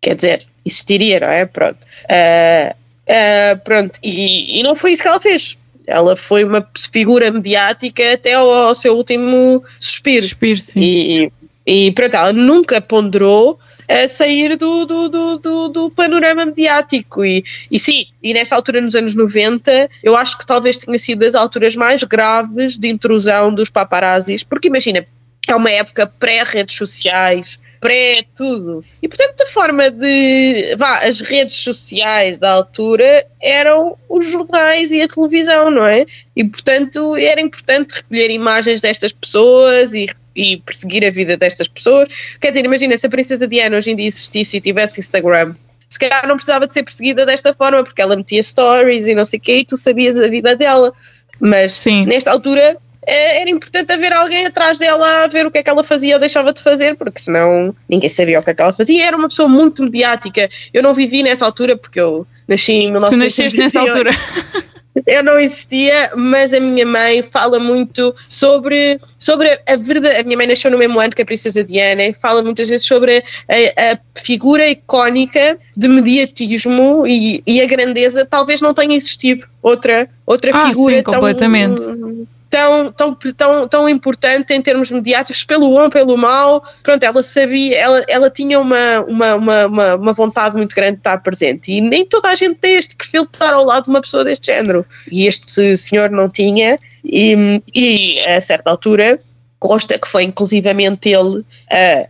Quer dizer, existiria, não é? Pronto. Uh, uh, pronto, e, e não foi isso que ela fez ela foi uma figura mediática até ao, ao seu último suspiro. Suspiro, sim. E, e pronto, ela nunca ponderou a sair do, do, do, do, do panorama mediático. E, e sim, e nesta altura, nos anos 90, eu acho que talvez tenha sido das alturas mais graves de intrusão dos paparazzis, porque imagina, é uma época pré-redes sociais, pré-tudo. E portanto, a forma de. Vá, as redes sociais da altura eram os jornais e a televisão, não é? E portanto, era importante recolher imagens destas pessoas e e perseguir a vida destas pessoas. Quer dizer, imagina se a Princesa Diana hoje em dia existisse e tivesse Instagram, se calhar não precisava de ser perseguida desta forma, porque ela metia stories e não sei o quê, e tu sabias a vida dela. Mas Sim. nesta altura era importante haver alguém atrás dela a ver o que é que ela fazia ou deixava de fazer, porque senão ninguém sabia o que é que ela fazia. Era uma pessoa muito mediática. Eu não vivi nessa altura porque eu nasci em 1900. Tu nasceste nessa altura. *laughs* Eu não existia, mas a minha mãe fala muito sobre, sobre a verdade. A minha mãe nasceu no mesmo ano que a Princesa Diana e fala muitas vezes sobre a, a figura icónica de mediatismo e, e, a grandeza. Talvez não tenha existido outra, outra ah, figura sim, completamente. tão tão, tão, tão, tão importante em termos mediáticos, pelo bom, pelo mal. Pronto, ela sabia, ela, ela tinha uma, uma, uma, uma, vontade muito grande de estar presente. E nem toda a gente tem este perfil de estar ao lado de uma pessoa deste género. E este senhor não tinha, e, e a certa altura. Consta que foi inclusivamente ele a,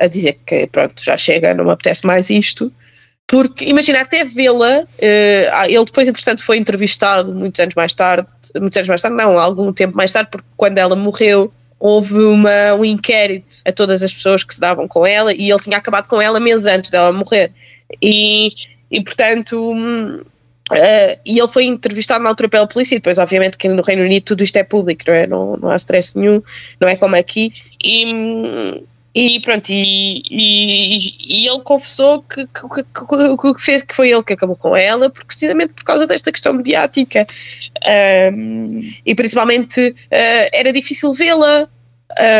a, a dizer que pronto, já chega, não me apetece mais isto, porque imagina, até vê-la, uh, ele depois, entretanto, foi entrevistado muitos anos mais tarde, muitos anos mais tarde, não, algum tempo mais tarde, porque quando ela morreu houve uma, um inquérito a todas as pessoas que se davam com ela e ele tinha acabado com ela meses antes dela morrer. E, e portanto, Uh, e ele foi entrevistado na altura pela polícia, e depois, obviamente, que no Reino Unido tudo isto é público, não é? Não, não há stress nenhum, não é como aqui. E, e pronto, e, e, e ele confessou que, que, que, que, fez, que foi ele que acabou com ela, precisamente por causa desta questão mediática. Um, e principalmente uh, era difícil vê-la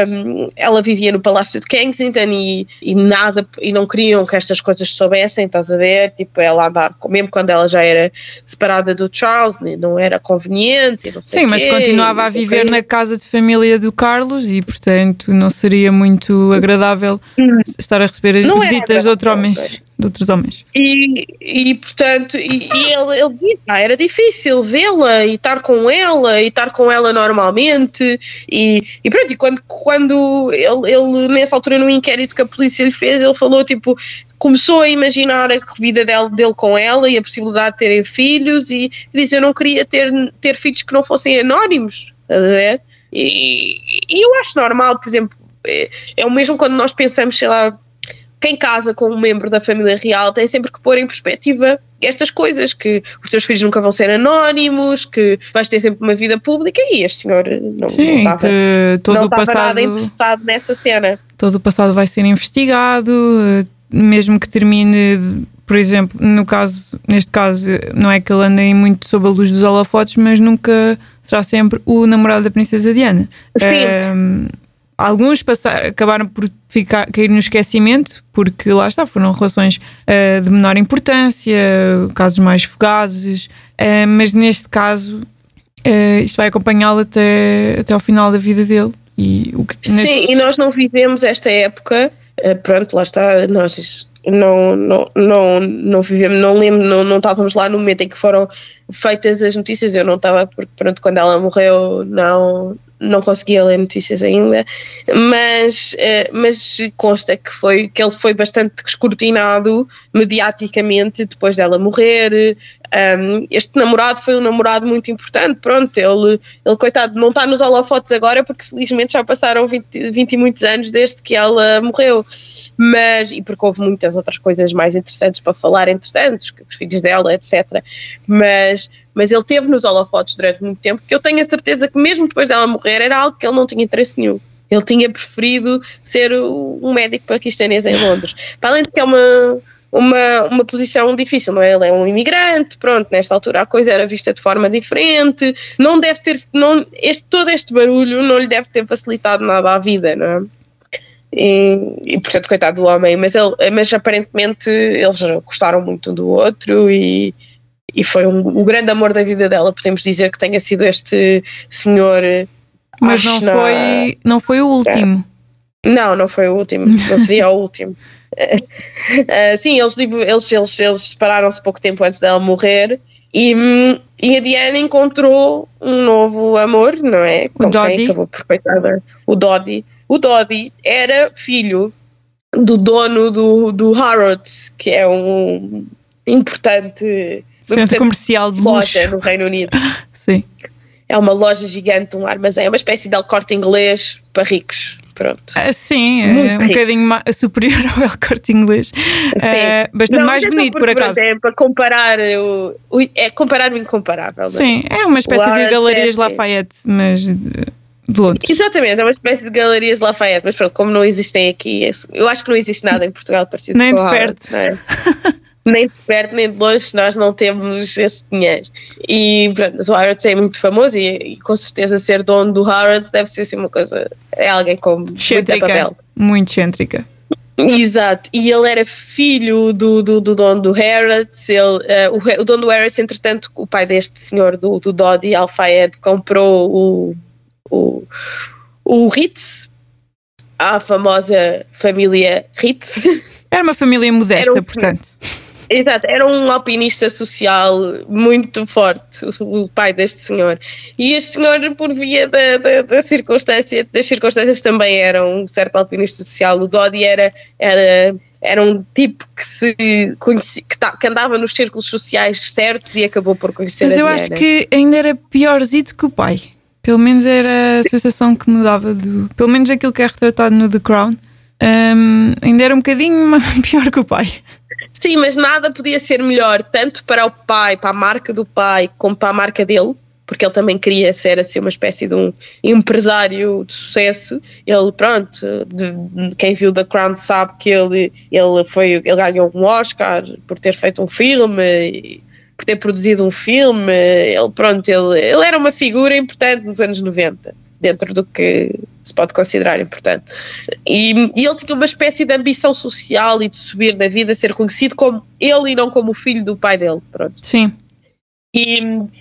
um, ela vivia no Palácio de Kensington e, e, nada, e não queriam que estas coisas soubessem, estás a ver? Tipo, ela andar, mesmo quando ela já era separada do Charles, não era conveniente. Sim, mas continuava a viver na casa de família do Carlos e, portanto, não seria muito agradável estar a receber não visitas de, outro homens, de outros homens. E, e portanto, e, e ele, ele dizia ah, era difícil vê-la e estar com ela e estar com ela normalmente. E, e pronto, e quando quando ele, ele, nessa altura, no inquérito que a polícia lhe fez, ele falou tipo. Começou a imaginar a vida dele, dele com ela e a possibilidade de terem filhos, e, disse: Eu não queria ter, ter filhos que não fossem anónimos. Estás a ver? E, e eu acho normal, por exemplo, é, é o mesmo quando nós pensamos, sei lá, quem casa com um membro da família real tem sempre que pôr em perspectiva estas coisas, que os teus filhos nunca vão ser anónimos, que vais ter sempre uma vida pública e este senhor não, Sim, não estava, todo não estava passado, nada interessado nessa cena. Todo o passado vai ser investigado, mesmo que termine, por exemplo, no caso, neste caso, não é que ele ande muito sob a luz dos holofotes, mas nunca será sempre o namorado da princesa Diana. Sim. Alguns passar, acabaram por ficar, cair no esquecimento, porque lá está, foram relações uh, de menor importância, casos mais fugazes, uh, mas neste caso uh, isto vai acompanhá-lo até, até ao final da vida dele. E o que, Sim, neste... e nós não vivemos esta época, pronto, lá está, nós não, não, não, não vivemos, não lembro, não, não estávamos lá no momento em que foram feitas as notícias, eu não estava, porque pronto, quando ela morreu não, não conseguia ler notícias ainda, mas, eh, mas consta que, foi, que ele foi bastante escrutinado mediaticamente depois dela morrer. Um, este namorado foi um namorado muito importante, pronto, ele, ele coitado, não está nos holofotes agora porque felizmente já passaram 20, 20 e muitos anos desde que ela morreu, mas, e porque houve muitas outras coisas mais interessantes para falar entretanto, os, os filhos dela, etc, mas mas ele teve nos holofotes durante muito tempo, que eu tenho a certeza que mesmo depois dela morrer era algo que ele não tinha interesse nenhum. Ele tinha preferido ser um médico paquistanês em Londres. Para além de que é uma, uma, uma posição difícil, não é? Ele é um imigrante, pronto, nesta altura a coisa era vista de forma diferente, não deve ter, não, este, todo este barulho não lhe deve ter facilitado nada à vida, não é? E, e, portanto, coitado do homem, mas, ele, mas aparentemente eles gostaram muito um do outro e, e foi um, o grande amor da vida dela, podemos dizer que tenha sido este senhor. Mas não foi, não foi o último. É. Não, não foi o último, não seria o último. Uh, *laughs* sim, eles, eles, eles, eles separaram-se pouco tempo antes dela morrer e, e a Diana encontrou um novo amor, não é? O Dodi. Acabou por coitada. O Dodi. O Dodi era filho do dono do, do Harrods, que é um importante Centro comercial de loja luxo. no Reino Unido. *laughs* Sim. É uma loja gigante, um armazém, é uma espécie de El Corte Inglês para ricos. Pronto. Ah, sim, é Muito é um bocadinho *laughs* superior ao El Corte Inglês. Uh, bastante Não, mais bonito, por, acaso. É para comparar o, o, é comparar o incomparável. É? Sim, é uma espécie de galerias Lafayette, mas de, de Londres. Exatamente, é uma espécie de galerias Lafayette, mas pronto, como não existem aqui, eu acho que não existe nada em Portugal parecido Nem com de perto. Howard, é? *laughs* nem de perto nem de longe nós não temos esse dinheiro. E pronto, o Harrods é muito famoso e, e, com certeza ser dono do Harrods deve ser assim uma coisa, é alguém com excêntrica, muita papel. Muito excêntrica. Exato, e ele era filho do, do, do dono do Harrods, ele, uh, o, o, dono do Harrods, entretanto, o pai deste senhor, do, do Dodi Al-Fayed, comprou o, o, o Ritz, a famosa família Ritz. Era uma família modesta, um portanto. Exato, era um alpinista social muito forte, o, o, pai deste senhor. E este senhor, por via da, da, da, circunstância, das circunstâncias, também era um certo alpinista social. O Dodi era, era, era um tipo que se conhecia, que, que, andava nos círculos sociais certos e acabou por conhecer Mas eu acho que ainda era piorzinho que o pai. Pelo menos era a sensação que me dava do. Pelo menos aquilo que é retratado no The Crown. Um, ainda era um bocadinho *laughs* pior que o pai. Sim, mas nada podia ser melhor, tanto para o pai, para a marca do pai, como para a marca dele, porque ele também queria ser assim uma espécie de um empresário de sucesso. Ele, pronto, de, quem viu The Crown sabe que ele, ele, foi, ele ganhou um Oscar por ter feito um filme, por ter produzido um filme. Ele, pronto, ele, ele era uma figura importante nos anos 90 dentro do que se pode considerar importante. E, e, ele tinha uma espécie de ambição social e de subir na vida, ser conhecido como ele e não como o filho do pai dele. Pronto. Sim. E,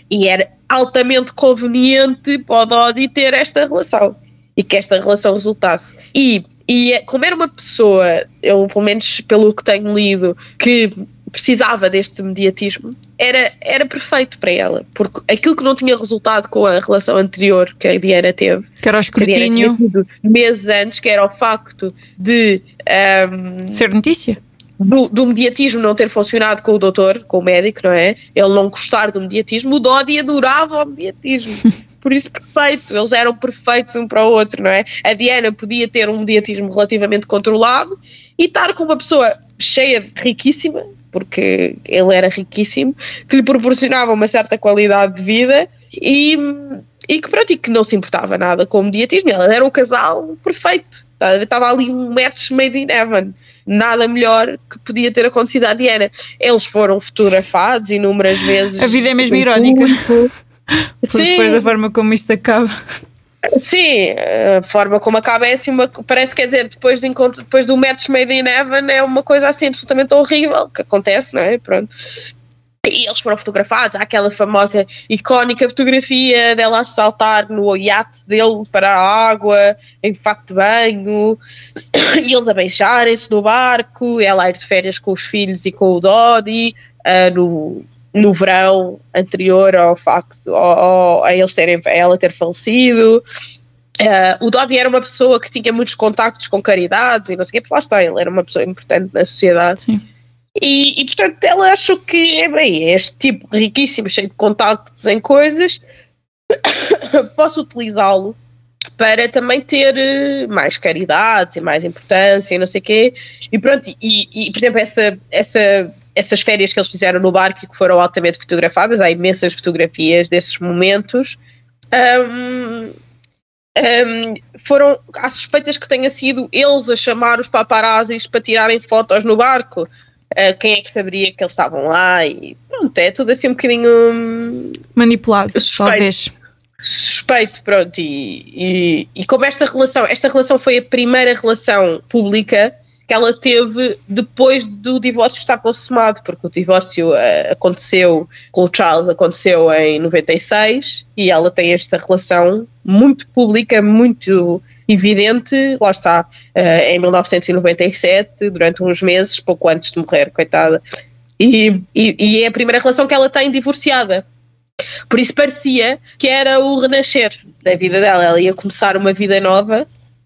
e era altamente conveniente para o Dodi ter esta relação e que esta relação resultasse. E, e como era uma pessoa, eu pelo menos pelo que tenho lido, que precisava deste mediatismo, era, era perfeito para ela, porque aquilo que não tinha resultado com a relação anterior que a Diana teve, que era o escrutínio, meses antes, que era o facto de um, ser notícia. Do, do, mediatismo não ter funcionado com o doutor, com o médico, não é? Ele não gostar do mediatismo, o Dodi adorava o mediatismo. *laughs* Por isso, perfeito, eles eram perfeitos um para o outro, não é? A Diana podia ter um mediatismo relativamente controlado e estar com uma pessoa cheia, de, riquíssima, porque ele era riquíssimo, que lhe proporcionava uma certa qualidade de vida e, e que, pronto, e que não se importava nada com o mediatismo. Ela era um casal perfeito, estava ali um match made in heaven. Nada melhor que podia ter acontecido à Diana. Eles foram fotografados inúmeras vezes. A vida é mesmo irónica. Sim. depois a forma como isto acaba. Sim, a forma como acaba é assim, uma, parece quer dizer, depois, de encontro, depois do match made in heaven é uma coisa assim absolutamente horrível que acontece, não é? Pronto. E eles foram fotografados, há aquela famosa, icónica fotografia dela a saltar no iate dele para a água, em fato de banho, *coughs* e eles a beijarem-se no barco, ela a ir de férias com os filhos e com o Dodi, uh, no, no verão anterior ao facto, ao, a, eles terem, a ela ter falecido. Uh, o Dodi era uma pessoa que tinha muitos contactos com caridades e não sei o quê, porque lá está, ele era uma pessoa importante na sociedade. Sim. E, e, portanto ela achou que é bem, é este tipo riquíssimo, cheio de contactos em coisas, *coughs* posso utilizá-lo para também ter eh, mais caridades e mais importância e não sei o quê. E pronto, e, e por exemplo, essa, essa, essas férias que eles fizeram no barco e que foram altamente fotografadas, há imensas fotografias desses momentos. Um, um, foram há suspeitas que tenha sido eles a chamar os paparazzis para tirarem fotos no barco uh, quem é que saberia que eles estavam lá e pronto, é tudo assim um bocadinho hum, manipulado, suspeito. talvez. Suspeito, pronto, e, e, e como esta relação, esta relação foi a primeira relação pública que ela teve depois do divórcio estar consumado, porque o divórcio uh, aconteceu com o Charles, aconteceu em 96 e ela tem esta relação muito pública, muito evidente, lá está, uh, em 1997, durante uns meses, pouco antes de morrer, coitada. E, e, e, é a primeira relação que ela tem divorciada. Por isso parecia que era o renascer da vida dela. Ela ia começar uma vida nova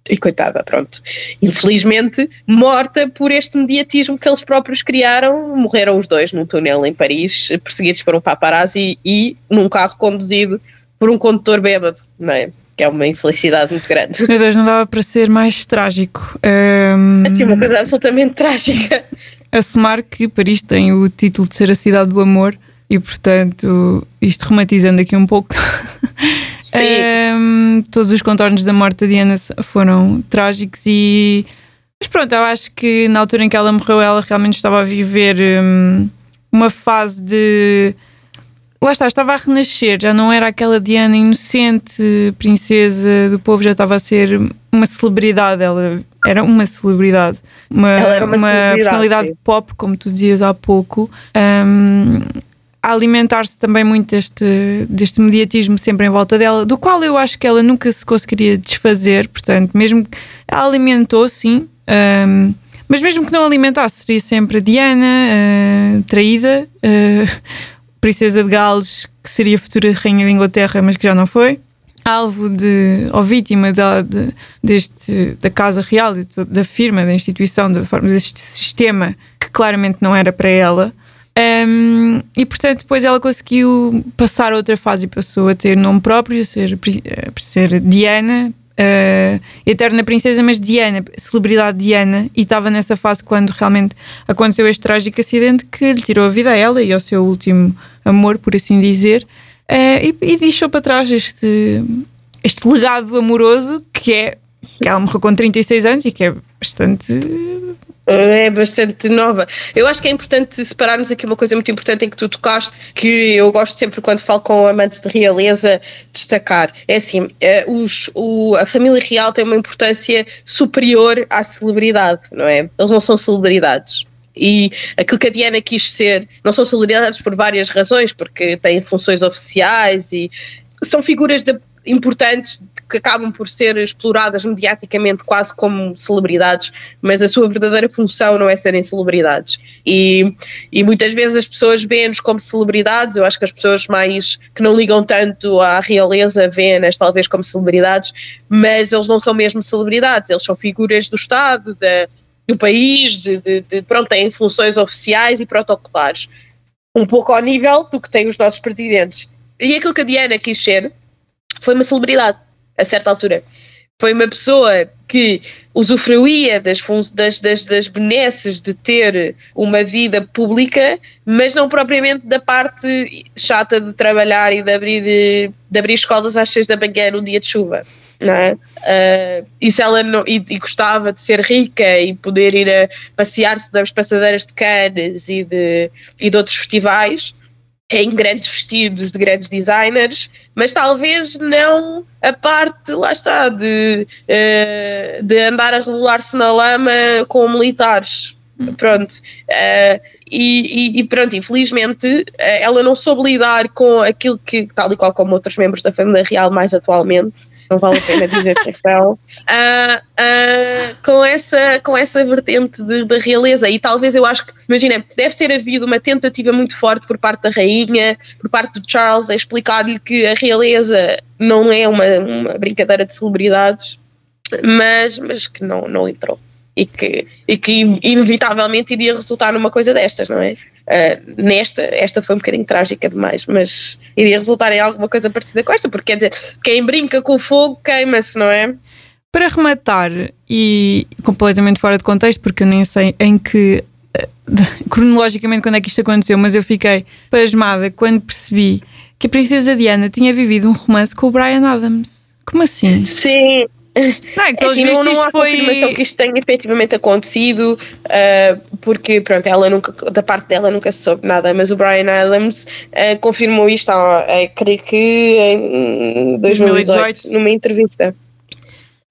e coitada, pronto. Infelizmente, morta por este mediatismo que eles próprios criaram, morreram os dois num túnel em Paris, perseguidos por um paparazzi e num carro conduzido por um condutor bêbado, não é? que é uma infelicidade muito grande. Meu Deus, não dava para ser mais trágico. Um, assim, uma coisa absolutamente trágica. Assumar que Paris tem o título de ser a cidade do amor e, portanto, isto romantizando aqui um pouco. *laughs* Um, todos os contornos da morte da Diana foram trágicos e. Mas pronto, eu acho que na altura em que ela morreu, ela realmente estava a viver um, uma fase de lá está, estava a renascer, já não era aquela Diana inocente, princesa do povo, já estava a ser uma celebridade, ela era uma celebridade, uma, uma, uma celebridade, personalidade sim. pop, como tu dizias há pouco. Um, a alimentar-se também muito deste, deste mediatismo sempre em volta dela, do qual eu acho que ela nunca se conseguiria desfazer, portanto, mesmo ela alimentou, sim, um, mas mesmo que não alimentasse, seria sempre Diana, uh, traída, uh, princesa de Gales, que seria futura rainha de Inglaterra, mas que já não foi, alvo de, ou vítima da, de, deste, da Casa Real, da firma, da instituição, da deste sistema que claramente não era para ela. Um, e portanto, depois ela conseguiu passar a outra fase e passou a ter nome próprio, ser, ser Diana, uh, Eterna Princesa, mas Diana, celebridade Diana, e estava nessa fase quando realmente aconteceu este trágico acidente que lhe tirou a vida a ela e ao seu último amor, por assim dizer, uh, e, e deixou para trás este, este legado amoroso que é que ela morreu com 36 anos e que é bastante é bastante nova. Eu acho que é importante separarmos aqui uma coisa muito importante em que tu tocaste, que eu gosto sempre quando falo com amantes de realeza destacar. É assim, é, os, o, a família real tem uma importância superior à celebridade, não é? Eles não são celebridades. E aquilo que a Diana quis ser, não são celebridades por várias razões, porque têm funções oficiais e são figuras de, importantes que acabam por ser exploradas mediaticamente quase como celebridades, mas a sua verdadeira função não é serem celebridades. E, e muitas vezes as pessoas veem-nos como celebridades, eu acho que as pessoas mais que não ligam tanto à realeza veem-nas talvez como celebridades, mas eles não são mesmo celebridades, eles são figuras do Estado, da, do país, de, de, de, pronto, têm funções oficiais e protocolares. Um pouco ao nível do que têm os nossos presidentes. E aquilo que a Diana quis ser foi uma celebridade a certa altura. Foi uma pessoa que usufruía das, das, das, das benesses de ter uma vida pública, mas não propriamente da parte chata de trabalhar e de abrir, de abrir escolas às seis da manhã num dia de chuva. Não é? Uh, e se ela não, e, e, gostava de ser rica e poder ir a passear-se nas passadeiras de Cannes e de, e de outros festivais, em grandes vestidos de grandes designers, mas talvez não a parte, lá está, de, uh, de andar a regular-se na lama com militares. Pronto. Uh, e, e, pronto, infelizmente eh, ela não soube lidar com aquilo que, tal e qual como outros membros da família real mais atualmente, não vale a pena dizer quem são, uh, *laughs* uh, com, essa, com essa vertente da realeza. E talvez eu acho que, imagina, deve ter havido uma tentativa muito forte por parte da rainha, por parte do Charles, a explicar-lhe que a realeza não é uma, uma brincadeira de celebridades, mas, mas que não, não entrou e que, e que inevitavelmente iria resultar numa coisa destas, não é? Uh, nesta, esta foi um bocadinho trágica demais, mas iria resultar em alguma coisa parecida com esta, porque quer dizer, quem brinca com o fogo queima-se, não é? Para rematar, e completamente fora de contexto, porque eu nem sei em que ah, *laughs* cronologicamente quando é que isto aconteceu, mas eu fiquei pasmada quando percebi que a Princesa Diana tinha vivido um romance com o Brian Adams. Como assim? Sim, não, que é assim, não, não há foi... confirmação que isto tenha efetivamente acontecido, uh, porque pronto, ela nunca, da parte dela nunca se soube nada, mas o Brian Adams uh, confirmou isto, uh, creio que em 2018, 2018. numa entrevista.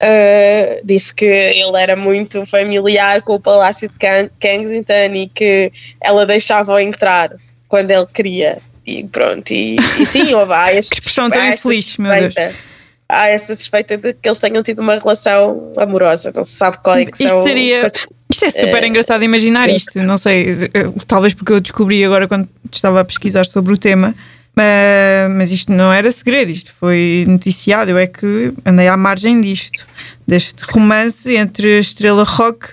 Uh, disse que ele era muito familiar com o Palácio de Kensington e que ela deixava-o entrar quando ele queria. E pronto, e, e sim, houve *laughs* Que expressão tão infeliz, meu Deus há esta suspeita de que eles tenham tido uma relação amorosa, não se sabe qual é que isto são. Seria, isto é super é, engraçado imaginar é. isto, não sei, talvez porque eu descobri agora quando estava a pesquisar sobre o tema, mas isto não era segredo, isto foi noticiado, eu é que andei à margem disto, deste romance entre a estrela rock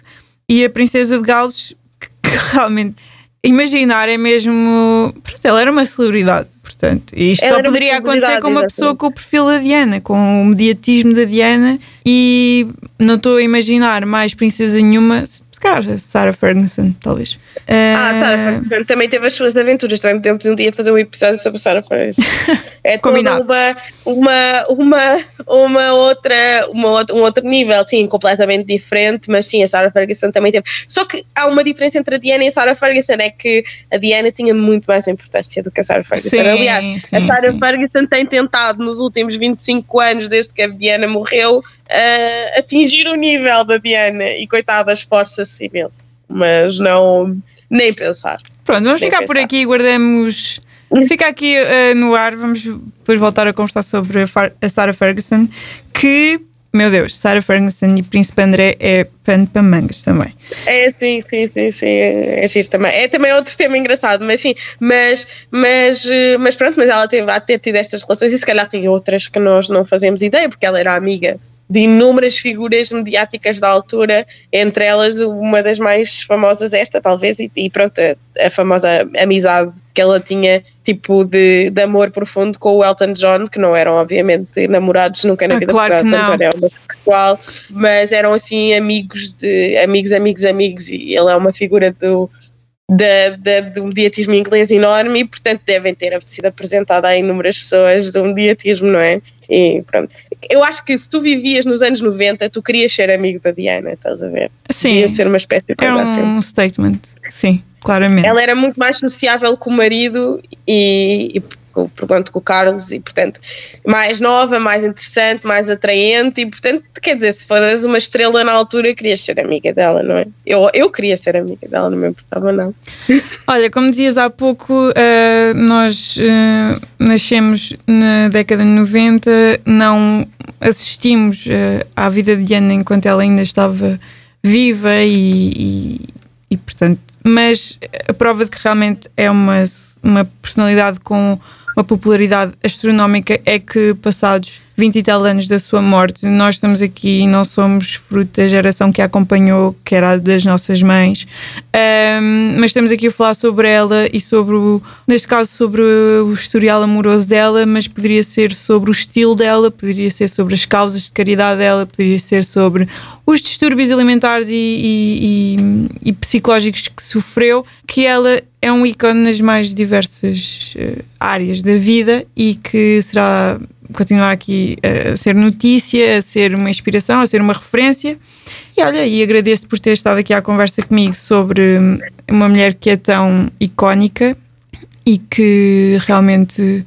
e a princesa de Gales, que, que *laughs* realmente imaginar é mesmo. Pronto, ela era uma celebridade, portanto. E isto ela só poderia acontecer com uma pessoa com o perfil da Diana, com o mediatismo da Diana. E não estou a imaginar mais princesa nenhuma calhar, Sarah Ferguson, talvez. Ah. Sarah Ferguson também teve as suas aventuras. Também podemos um dia fazer um episódio sobre Sarah Ferguson. *laughs* É Combinado. uma, uma, uma, uma outra, uma, um outro nível, sim, completamente diferente, mas sim, a Sarah Ferguson também teve. Só que há uma diferença entre a Diana e a Sarah Ferguson, é que a Diana tinha muito mais importância do que a Sarah Ferguson. Sim, Aliás, sim, a Sarah sim. Ferguson tem tentado nos últimos 25 anos, desde que a Diana morreu, uh, atingir o nível da Diana e coitada, esforça-se imenso, mas não, nem pensar. Pronto, vamos ficar pensar. por aqui, guardamos. Fica aqui uh, no ar, vamos depois voltar a conversar sobre a, Sarah Ferguson, que meu Deus, Sarah Ferguson e Príncipe André é pano para mangas também. É, sim, sim, sim, sim, é, é giro também. É também outro tema engraçado, mas sim, mas, mas, eh, mas pronto, mas ela teve a ter tido estas relações e se calhar tem outras que nós não fazemos ideia, porque ela era amiga de inúmeras figuras mediáticas da altura, entre elas uma das mais famosas esta, talvez, e, e pronto, a, a, famosa amizade que ela tinha, tipo, de, de amor profundo com o Elton John, que não eram, obviamente, namorados nunca na ah, vida, claro porque Elton John é homossexual, mas eram, assim, amigos de, amigos, amigos, amigos, e ele é uma figura do do mediatismo inglês enorme e, portanto, devem ter sido apresentadas a inúmeras pessoas do mediatismo, não é? E pronto. Eu acho que se tu vivias nos anos 90, tu querias ser amigo da Diana, estás a ver? Sim. Ia ser uma espécie de coisa é um assim. statement, sim, claramente. Ela era muito mais sociável com o marido e, e portanto, com o Carlos, e portanto, mais nova, mais interessante, mais atraente, e portanto, quer dizer, se fores uma estrela na altura, querias ser amiga dela, não é? Eu, eu queria ser amiga dela, não me importava, não. *laughs* Olha, como dizias há pouco, uh, nós uh, nascemos na década de 90, não assistimos uh, à vida de Ana enquanto ela ainda estava viva e, e, e portanto, mas a prova de que realmente é uma, uma personalidade com uma popularidade astronómica é que passados 20 e tal anos da sua morte, nós estamos aqui e não somos fruto da geração que a acompanhou, que era das nossas mães, um, mas estamos aqui a falar sobre ela e sobre, o, neste caso, sobre o historial amoroso dela, mas poderia ser sobre o estilo dela, poderia ser sobre as causas de caridade dela, poderia ser sobre os distúrbios alimentares e, e, e, e psicológicos que sofreu, que ela é um ícone nas mais diversas uh, áreas da vida e que será continuar aqui a ser notícia, a ser uma inspiração, a ser uma referência. E olha, e agradeço por ter estado aqui à conversa comigo sobre uma mulher que é tão icónica e que realmente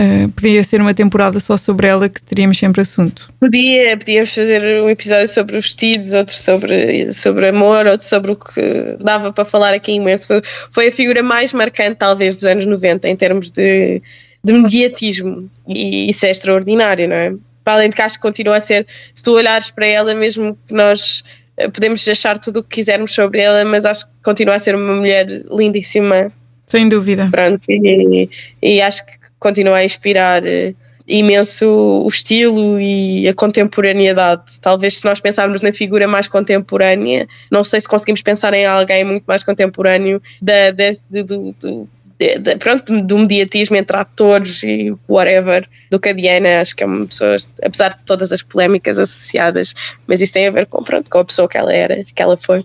Uh, podia ser uma temporada só sobre ela que teríamos sempre assunto. Podia, podíamos fazer um episódio sobre os vestidos, outro sobre, sobre amor, outro sobre o que dava para falar aqui imenso. Foi, foi a figura mais marcante, talvez, dos anos 90 em termos de, de mediatismo e isso é extraordinário, não é? Para além de que acho que continua a ser, se tu olhares para ela, mesmo que nós eh, podemos achar tudo o que quisermos sobre ela, mas acho que continua a ser uma mulher lindíssima. Sem dúvida. Pronto, e, e acho que continua a inspirar eh, imenso o estilo e a contemporaneidade. Talvez se nós pensarmos na figura mais contemporânea, não sei se conseguimos pensar em alguém muito mais contemporâneo da, da, do, do, de, de, pronto, do mediatismo entre atores e whatever do que a Diana. Acho que é uma pessoa, apesar de todas as polémicas associadas, mas isso tem a ver com, pronto, com a pessoa que ela era, que ela foi.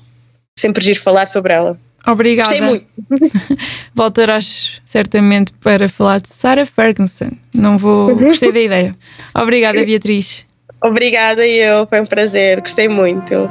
Sempre giro falar sobre ela. Obrigada. Gostei muito. *laughs* Voltarás certamente para falar de Sarah Ferguson. Não vou. Uhum. Gostei da *laughs* ideia. Obrigada, Beatriz. Obrigada, eu. Foi um prazer. Gostei muito.